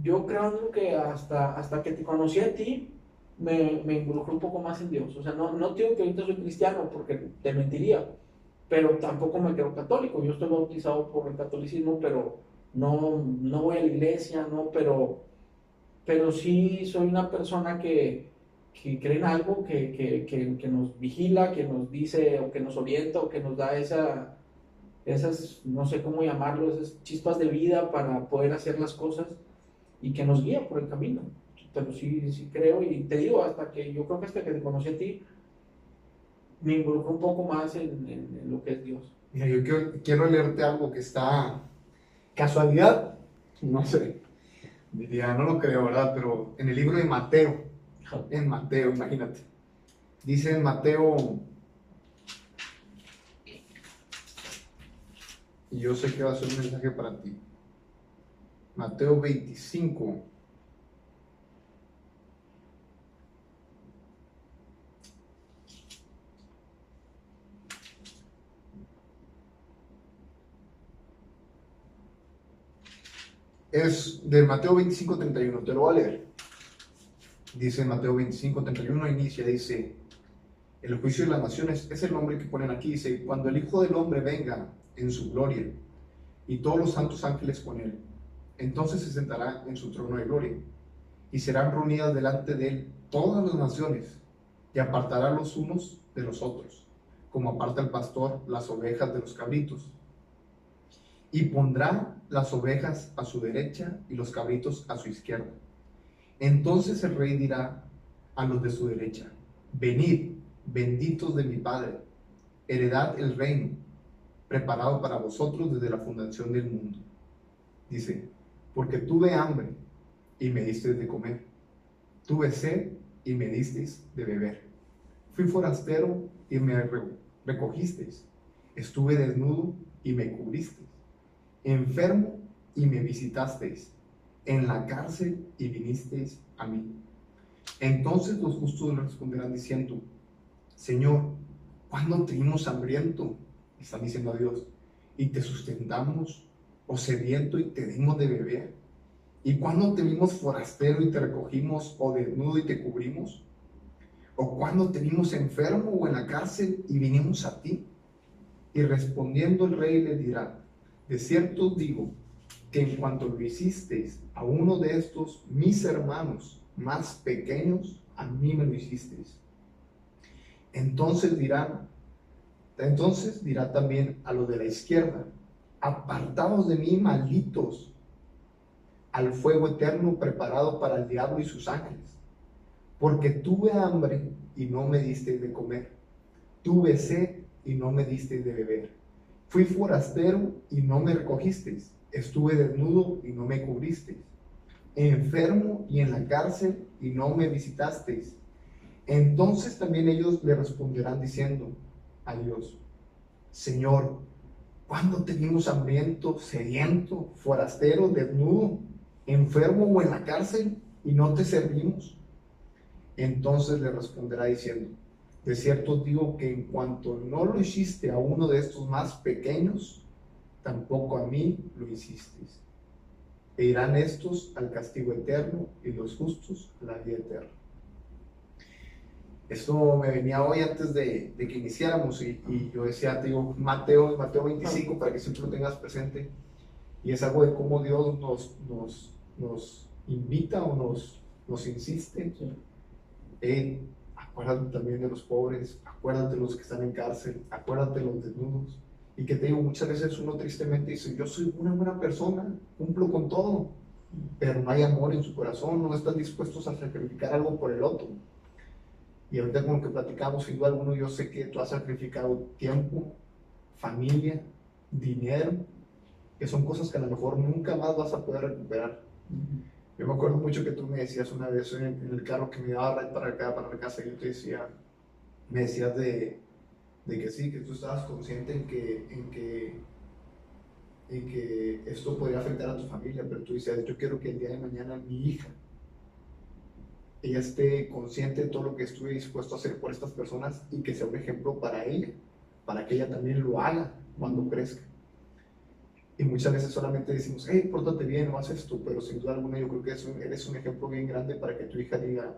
yo creo que hasta, hasta que te conocí a ti, me, me involucré un poco más en Dios. O sea, no, no digo que ahorita soy cristiano porque te mentiría, pero tampoco me creo católico. Yo estoy bautizado por el catolicismo, pero no, no voy a la iglesia, no, pero, pero sí soy una persona que, que creen algo que, que, que, que, nos vigila, que nos dice o que nos orienta o que nos da esa, esas, no sé cómo llamarlo, esas chispas de vida para poder hacer las cosas y que nos guía por el camino. Pero sí, sí creo y te digo, hasta que yo creo que hasta que te conocí a ti, me involucro un poco más en, en, lo que es Dios. Mira, yo quiero, quiero leerte algo que está casualidad, no sé, diría, no lo creo, ¿verdad? Pero en el libro de Mateo, en Mateo, imagínate. Dice en Mateo, y yo sé que va a ser un mensaje para ti. Mateo 25. Es de Mateo 25, 31. Te lo voy a leer dice Mateo 25, 31, inicia, dice, el juicio de las naciones es el nombre que ponen aquí, dice, cuando el Hijo del Hombre venga en su gloria y todos los santos ángeles con él, entonces se sentará en su trono de gloria y serán reunidas delante de él todas las naciones y apartará los unos de los otros, como aparta el pastor las ovejas de los cabritos. Y pondrá las ovejas a su derecha y los cabritos a su izquierda. Entonces el rey dirá a los de su derecha, venid, benditos de mi Padre, heredad el reino, preparado para vosotros desde la fundación del mundo. Dice, porque tuve hambre y me disteis de comer, tuve sed y me disteis de beber, fui forastero y me recogisteis, estuve desnudo y me cubristeis, enfermo y me visitasteis en la cárcel y vinisteis a mí. Entonces los justos le responderán diciendo, Señor, ¿cuándo te vimos hambriento? Están diciendo a Dios, y te sustentamos, o sediento y te dimos de beber. ¿Y cuándo te vimos forastero y te recogimos, o desnudo y te cubrimos? ¿O cuándo te vimos enfermo o en la cárcel y vinimos a ti? Y respondiendo el rey le dirá, de cierto digo, que en cuanto lo hicisteis a uno de estos mis hermanos más pequeños, a mí me lo hicisteis. Entonces dirán, entonces dirá también a los de la izquierda, apartados de mí, malditos, al fuego eterno preparado para el diablo y sus ángeles, porque tuve hambre y no me disteis de comer, tuve sed y no me disteis de beber, fui forastero y no me recogisteis estuve desnudo y no me cubristeis, enfermo y en la cárcel y no me visitasteis. Entonces también ellos le responderán diciendo a Dios, Señor, ¿cuándo tenemos hambriento, sediento, forastero, desnudo, enfermo o en la cárcel y no te servimos? Entonces le responderá diciendo, de cierto digo que en cuanto no lo hiciste a uno de estos más pequeños, tampoco a mí lo hicisteis. E irán estos al castigo eterno y los justos a la vida eterna. Esto me venía hoy antes de, que iniciáramos y, yo decía, te digo, Mateo, Mateo 25 para que siempre lo tengas presente. Y es algo de cómo Dios nos, nos, nos invita o nos, nos insiste en acuérdate también de los pobres, acuérdate de los que están en cárcel, acuérdate de los desnudos. Y que te digo, muchas veces uno tristemente dice, yo soy una buena persona, cumplo con todo, pero no hay amor en su corazón, no están dispuestos a sacrificar algo por el otro. Y ahorita con lo que platicamos, sin duda alguno, yo sé que tú has sacrificado tiempo, familia, dinero, que son cosas que a lo mejor nunca más vas a poder recuperar. Yo me acuerdo mucho que tú me decías una vez en, el carro que me daba para acá, para la casa, yo te decía, me decías de, de que sí, que tú estabas consciente en que, en que, en que esto podría afectar a tu familia, pero tú decías, yo quiero que el día de mañana mi hija, ella esté consciente de todo lo que estuve dispuesto a hacer por estas personas y que sea un ejemplo para ella, para que ella también lo haga cuando crezca. Y muchas veces solamente decimos, hey, pórtate bien, no haces esto, pero sin duda alguna yo creo que eres un ejemplo bien grande para que tu hija diga,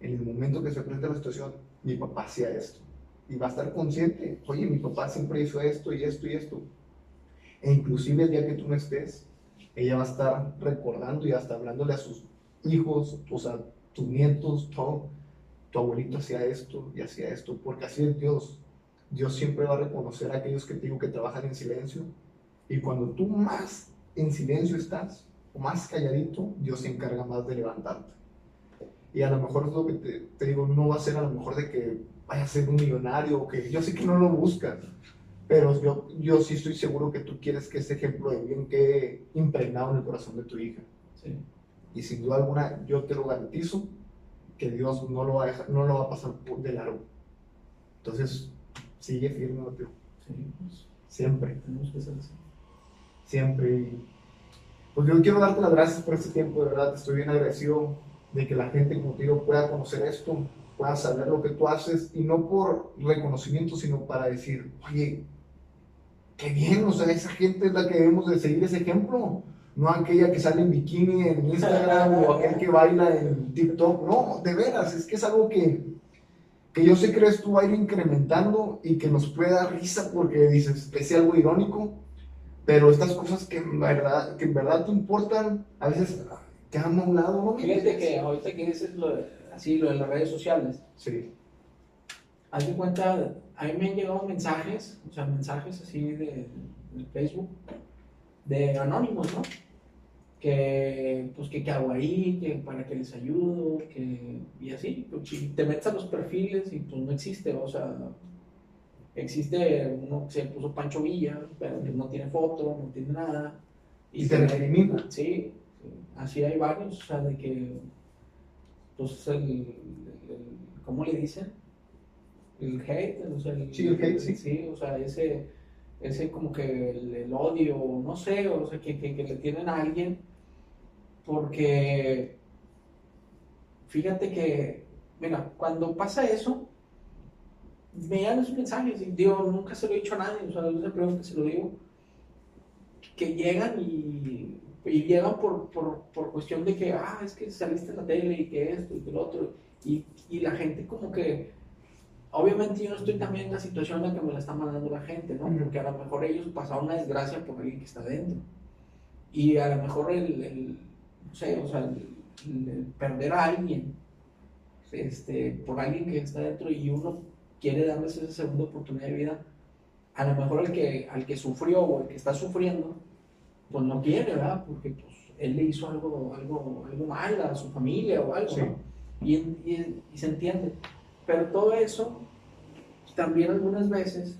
en el momento que se presente la situación, mi papá hacía esto. Y va a estar consciente, oye, mi papá siempre hizo esto y esto y esto. E inclusive el día que tú no estés, ella va a estar recordando y hasta hablándole a sus hijos, o sea, tus nietos, todo. Tu abuelito hacía esto y hacía esto, porque así es Dios. Dios siempre va a reconocer a aquellos que digo que trabajan en silencio y cuando tú más en silencio estás, o más calladito, Dios se encarga más de levantarte. Y a lo mejor es lo que te, digo, no va a ser a lo mejor de que vaya a ser un millonario, o que yo sé que no lo buscas, pero yo, yo sí estoy seguro que tú quieres que ese ejemplo de bien quede impregnado en el corazón de tu hija. Sí. Y sin duda alguna, yo te lo garantizo, que Dios no lo va a, dejar, no lo va a pasar de largo. Entonces, sigue firme, Mateo. Sí, pues, siempre. Tenemos que ser así siempre. pues yo quiero darte las gracias por este tiempo, de verdad, estoy bien agradecido de que la gente contigo pueda conocer esto, pueda saber lo que tú haces, y no por reconocimiento, sino para decir, oye, qué bien, o sea, esa gente es la que debemos de seguir ese ejemplo, no aquella que sale en bikini en Instagram o aquel que baila en TikTok, no, de veras, es que es algo que, que yo sé que esto va a ir incrementando y que nos puede dar risa porque dices, es algo irónico, pero estas cosas que en verdad, que en verdad te importan, a veces quedan a un lado, ¿no? Fíjate que ahorita que dices lo de, así, lo de las redes sociales. Sí. Haz de cuenta, a mí me han llegado mensajes, o sea, mensajes así de, Facebook, de anónimos, ¿no? Que, pues, que qué hago ahí, que para que les ayudo, que, y así, pues, te metes a los perfiles y pues no existe, o sea, Existe uno que se puso Pancho Villa, pero que no tiene foto, no tiene nada. Y, te elimina. Sí, así hay varios, o sea, de que, pues, el, ¿cómo le dicen? El hate, o sea, el, sí, el hate, sí. sí. o sea, ese, ese como que el, odio, no sé, o sea, que, que, que le tienen a alguien, porque, fíjate que, mira, cuando pasa eso, me dan esos mensajes y digo, nunca se lo he dicho a nadie, o sea, es que se lo digo, que llegan y, y llegan por, por, por, cuestión de que, ah, es que saliste en la tele y que esto y que lo otro, y, y la gente como que, obviamente yo no estoy también en la situación en la que me la está mandando la gente, ¿no? Porque a lo mejor ellos pasaron una desgracia por alguien que está dentro, y a lo mejor el, el no sé, o sea, el, perder a alguien, este, por alguien que está dentro y uno quiere darles esa segunda oportunidad de vida, a lo mejor al que, al que sufrió o el que está sufriendo, pues no quiere, ¿verdad? Porque pues, él le hizo algo, algo, algo mal a su familia o algo, ¿no? y, y, se entiende. Pero todo eso, también algunas veces,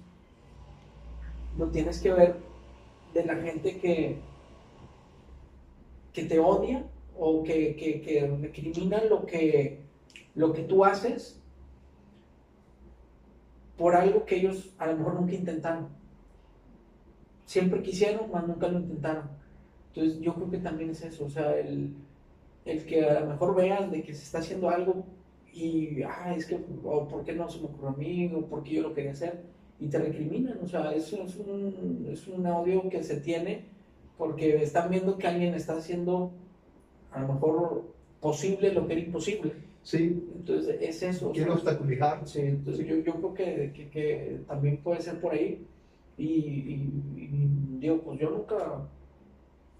lo tienes que ver de la gente que, que te odia o que, que, que recriminan lo que, lo que tú haces por algo que ellos a lo mejor nunca intentaron. Siempre quisieron, mas nunca lo intentaron. Entonces yo creo que también es eso, o sea, el, el que a lo mejor vean de que se está haciendo algo y, ah, es que, o por qué no se me ocurrió a mí, o por qué yo lo quería hacer, y te recriminan, o sea, eso es un, es un odio que se tiene porque están viendo que alguien está haciendo a lo mejor posible lo que era imposible. Sí. Entonces es eso. Quiero obstaculizar. Sí, entonces yo, yo creo que, que, que, también puede ser por ahí. Y, y, digo, pues yo nunca,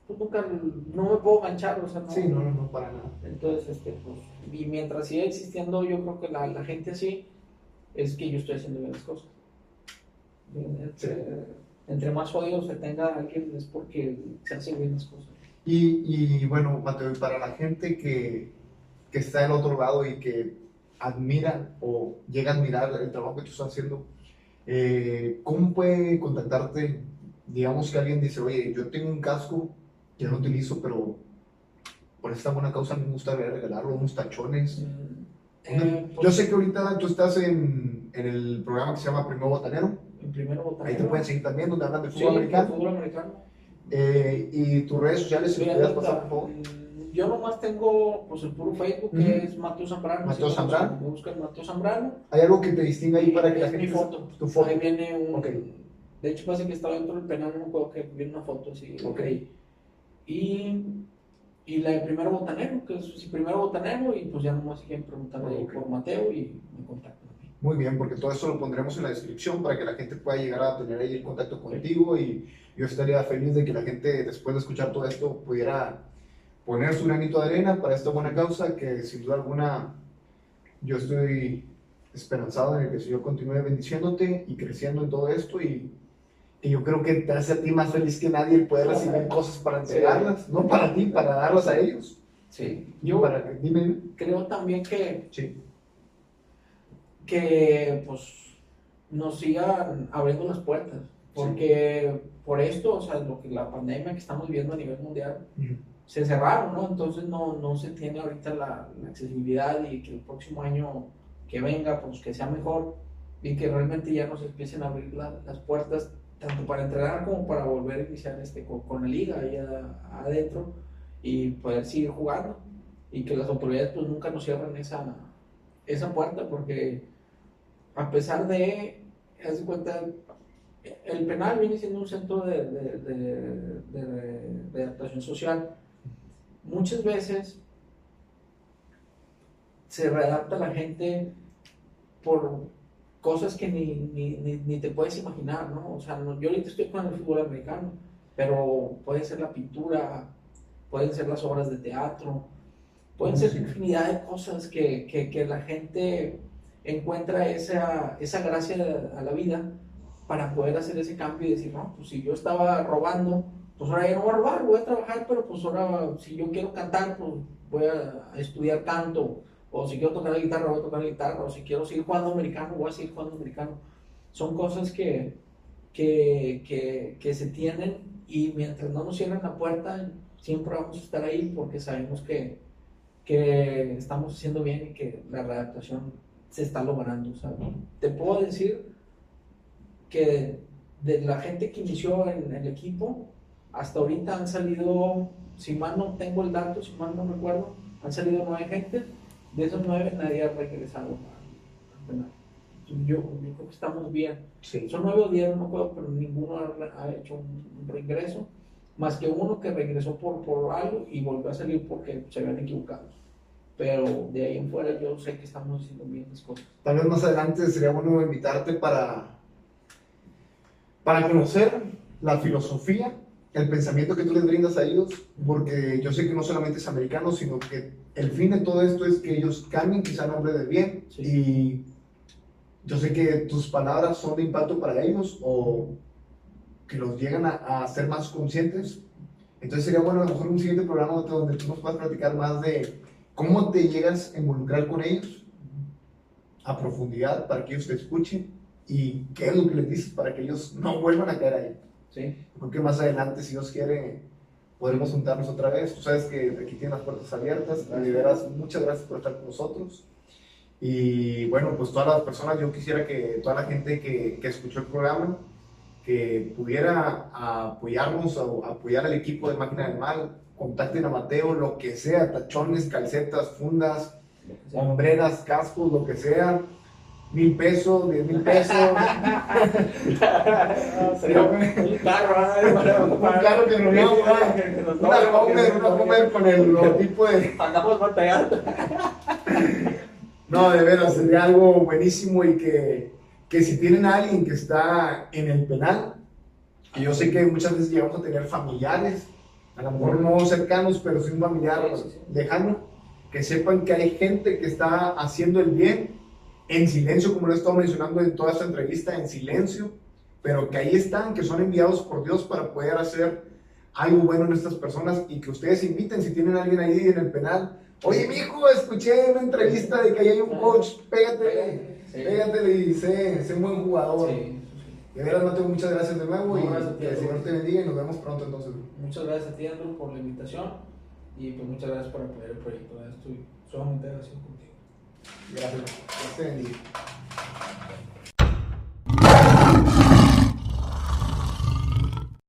pues nunca, no me puedo ganchar, o sea, no. Sí, no, no, no, para nada. Entonces, este, pues, y mientras siga existiendo, yo creo que la, la gente así, es que yo estoy haciendo bien las cosas. Entre, sí. entre más odio se tenga alguien es porque se hacen bien las cosas. Y, y bueno, Mateo, para la gente que, que está del otro lado y que admira o llega a admirar el trabajo que tú estás haciendo, eh, ¿cómo puede contactarte? Digamos que alguien dice, oye, yo tengo un casco que no utilizo, pero por esta buena causa me gustaría regalarlo, unos tachones. Mm, eh, yo sé que ahorita tú estás en, en, el programa que se llama Primero Botanero. En Primero Botanero. Ahí te pueden seguir también, donde hablan de fútbol sí, americano. Fútbol americano. Eh, y tus redes sociales, si pudieras pasar, por favor. Yo nomás tengo pues, el puro Facebook, que es Mateo Zambrano. Mateo Si Zambrano. Me buscan Mateo Zambrano. ¿Hay algo que te distinga ahí para que la gente... mi foto. Tu foto. Ahí viene un... Ok. De hecho, parece que estaba dentro del penal, no me acuerdo que viene una foto así. Ok. Y, y la de primero botanero, que es sí, primero botanero, y pues ya nomás siguen preguntando ahí Ok. por Mateo y me contactan mí. Muy bien, porque todo esto lo pondremos en la descripción para que la gente pueda llegar a tener ahí el contacto contigo y yo estaría feliz de que la gente después de escuchar todo esto pudiera poner su granito de arena para esta buena causa que sin duda alguna yo estoy esperanzado en el que el Señor continúe bendiciéndote y creciendo en todo esto y que yo creo que te hace a ti más feliz que nadie el poder recibir cosas para entregarlas, no para ti, para darlas a ellos. Sí. Yo, para dime, dime. creo también que, Sí, que pues nos sigan abriendo las puertas. Porque por esto, o sea, lo que la pandemia que estamos viviendo a nivel mundial, se cerraron, ¿no? Entonces no, no se tiene ahorita la, accesibilidad y que el próximo año que venga, pues que sea mejor y que realmente ya nos empiecen a abrir la- las puertas tanto para entrenar como para volver a iniciar este, con, con la liga ahí adentro y poder seguir jugando y que las autoridades pues nunca nos cierren esa, esa puerta porque a pesar de, haz cuenta, el penal viene siendo un centro de- de adaptación social. Muchas veces se readapta la gente por cosas que ni, ni, ni, ni te puedes imaginar, ¿no? O sea, no- yo ahorita estoy con el fútbol americano, pero puede ser la pintura, pueden ser las obras de teatro, pueden ser infinidad de cosas que, que, que la gente encuentra esa, esa gracia a la vida para poder hacer ese cambio y decir, no, pues si yo estaba robando, pues ahora ya no voy a robar, voy a trabajar, pero pues ahora si yo quiero cantar, pues voy a estudiar canto, o si quiero tocar la guitarra, voy a tocar la guitarra, o si quiero seguir jugando americano, voy a seguir jugando americano. Son cosas que, que, que, que se tienen y mientras no nos cierren la puerta, siempre vamos a estar ahí porque sabemos que, que estamos haciendo bien y que la readaptación se está logrando. sea, te puedo decir que de la gente que inició en el equipo, hasta ahorita han salido, si mal no tengo el dato, si mal no recuerdo, han salido nueve gente. De esos nueve nadie ha regresado a- penal. Yo, yo creo que estamos bien. sí. Son nueve o diez, no me acuerdo, pero ninguno ha, ha hecho un, reingreso. Más que uno que regresó por, por algo y volvió a salir porque se habían equivocado. Pero de ahí en fuera yo sé que estamos haciendo bien las cosas. Tal vez más adelante sería bueno invitarte para, para conocer la filosofía, el pensamiento que tú les brindas a ellos, porque yo sé que no solamente es americano, sino que el fin de todo esto es que ellos cambien quizá nombre de bien. Sí. Y yo sé que tus palabras son de impacto para ellos o que los llegan a, a ser más conscientes. Entonces sería bueno a lo mejor un siguiente programa donde tú nos puedas platicar más de cómo te llegas a involucrar con ellos a profundidad para que ellos te escuchen y qué es lo que les dices para que ellos no vuelvan a caer ahí. ¿Sí? Creo que más adelante, si Dios quiere, podremos juntarnos otra vez. Tú sabes que aquí tienes las puertas abiertas. De veras, muchas gracias por estar con nosotros. Y bueno, pues todas las personas, yo quisiera que toda la gente que, que escuchó el programa, que pudiera apoyarnos o apoyar al equipo de Máquina del Mal, contacten a Mateo, lo que sea, tachones, calcetas, fundas, hombreras, cascos, lo que sea, mil pesos, diez mil pesos. Sería un carro, un carro que nos lleva una comer, una comer con el tipo de... Andamos batallando. No, de veras, sería algo buenísimo y que, que si tienen a alguien que está en el penal, y yo sé que muchas veces llegamos a tener familiares, a lo mejor no cercanos, pero sí un familiar lejano, que sepan que hay gente que está haciendo el bien en silencio, como lo he estado mencionando en toda esta entrevista, en silencio, pero que ahí están, que son enviados por Dios para poder hacer algo bueno en estas personas y que ustedes inviten, si tienen a alguien ahí en el penal, Oye, mijo, escuché una entrevista de que ahí hay un coach, pégate, pégate y sé, sé un buen jugador. Sí, de verdad, Mateo, muchas gracias de nuevo y que el Señor te bendiga y nos vemos pronto entonces. Muchas gracias a ti, Andrew, por la invitación y pues muchas gracias por apoyar el proyecto. Estoy sumamente agradecido contigo. Grazie, grazie.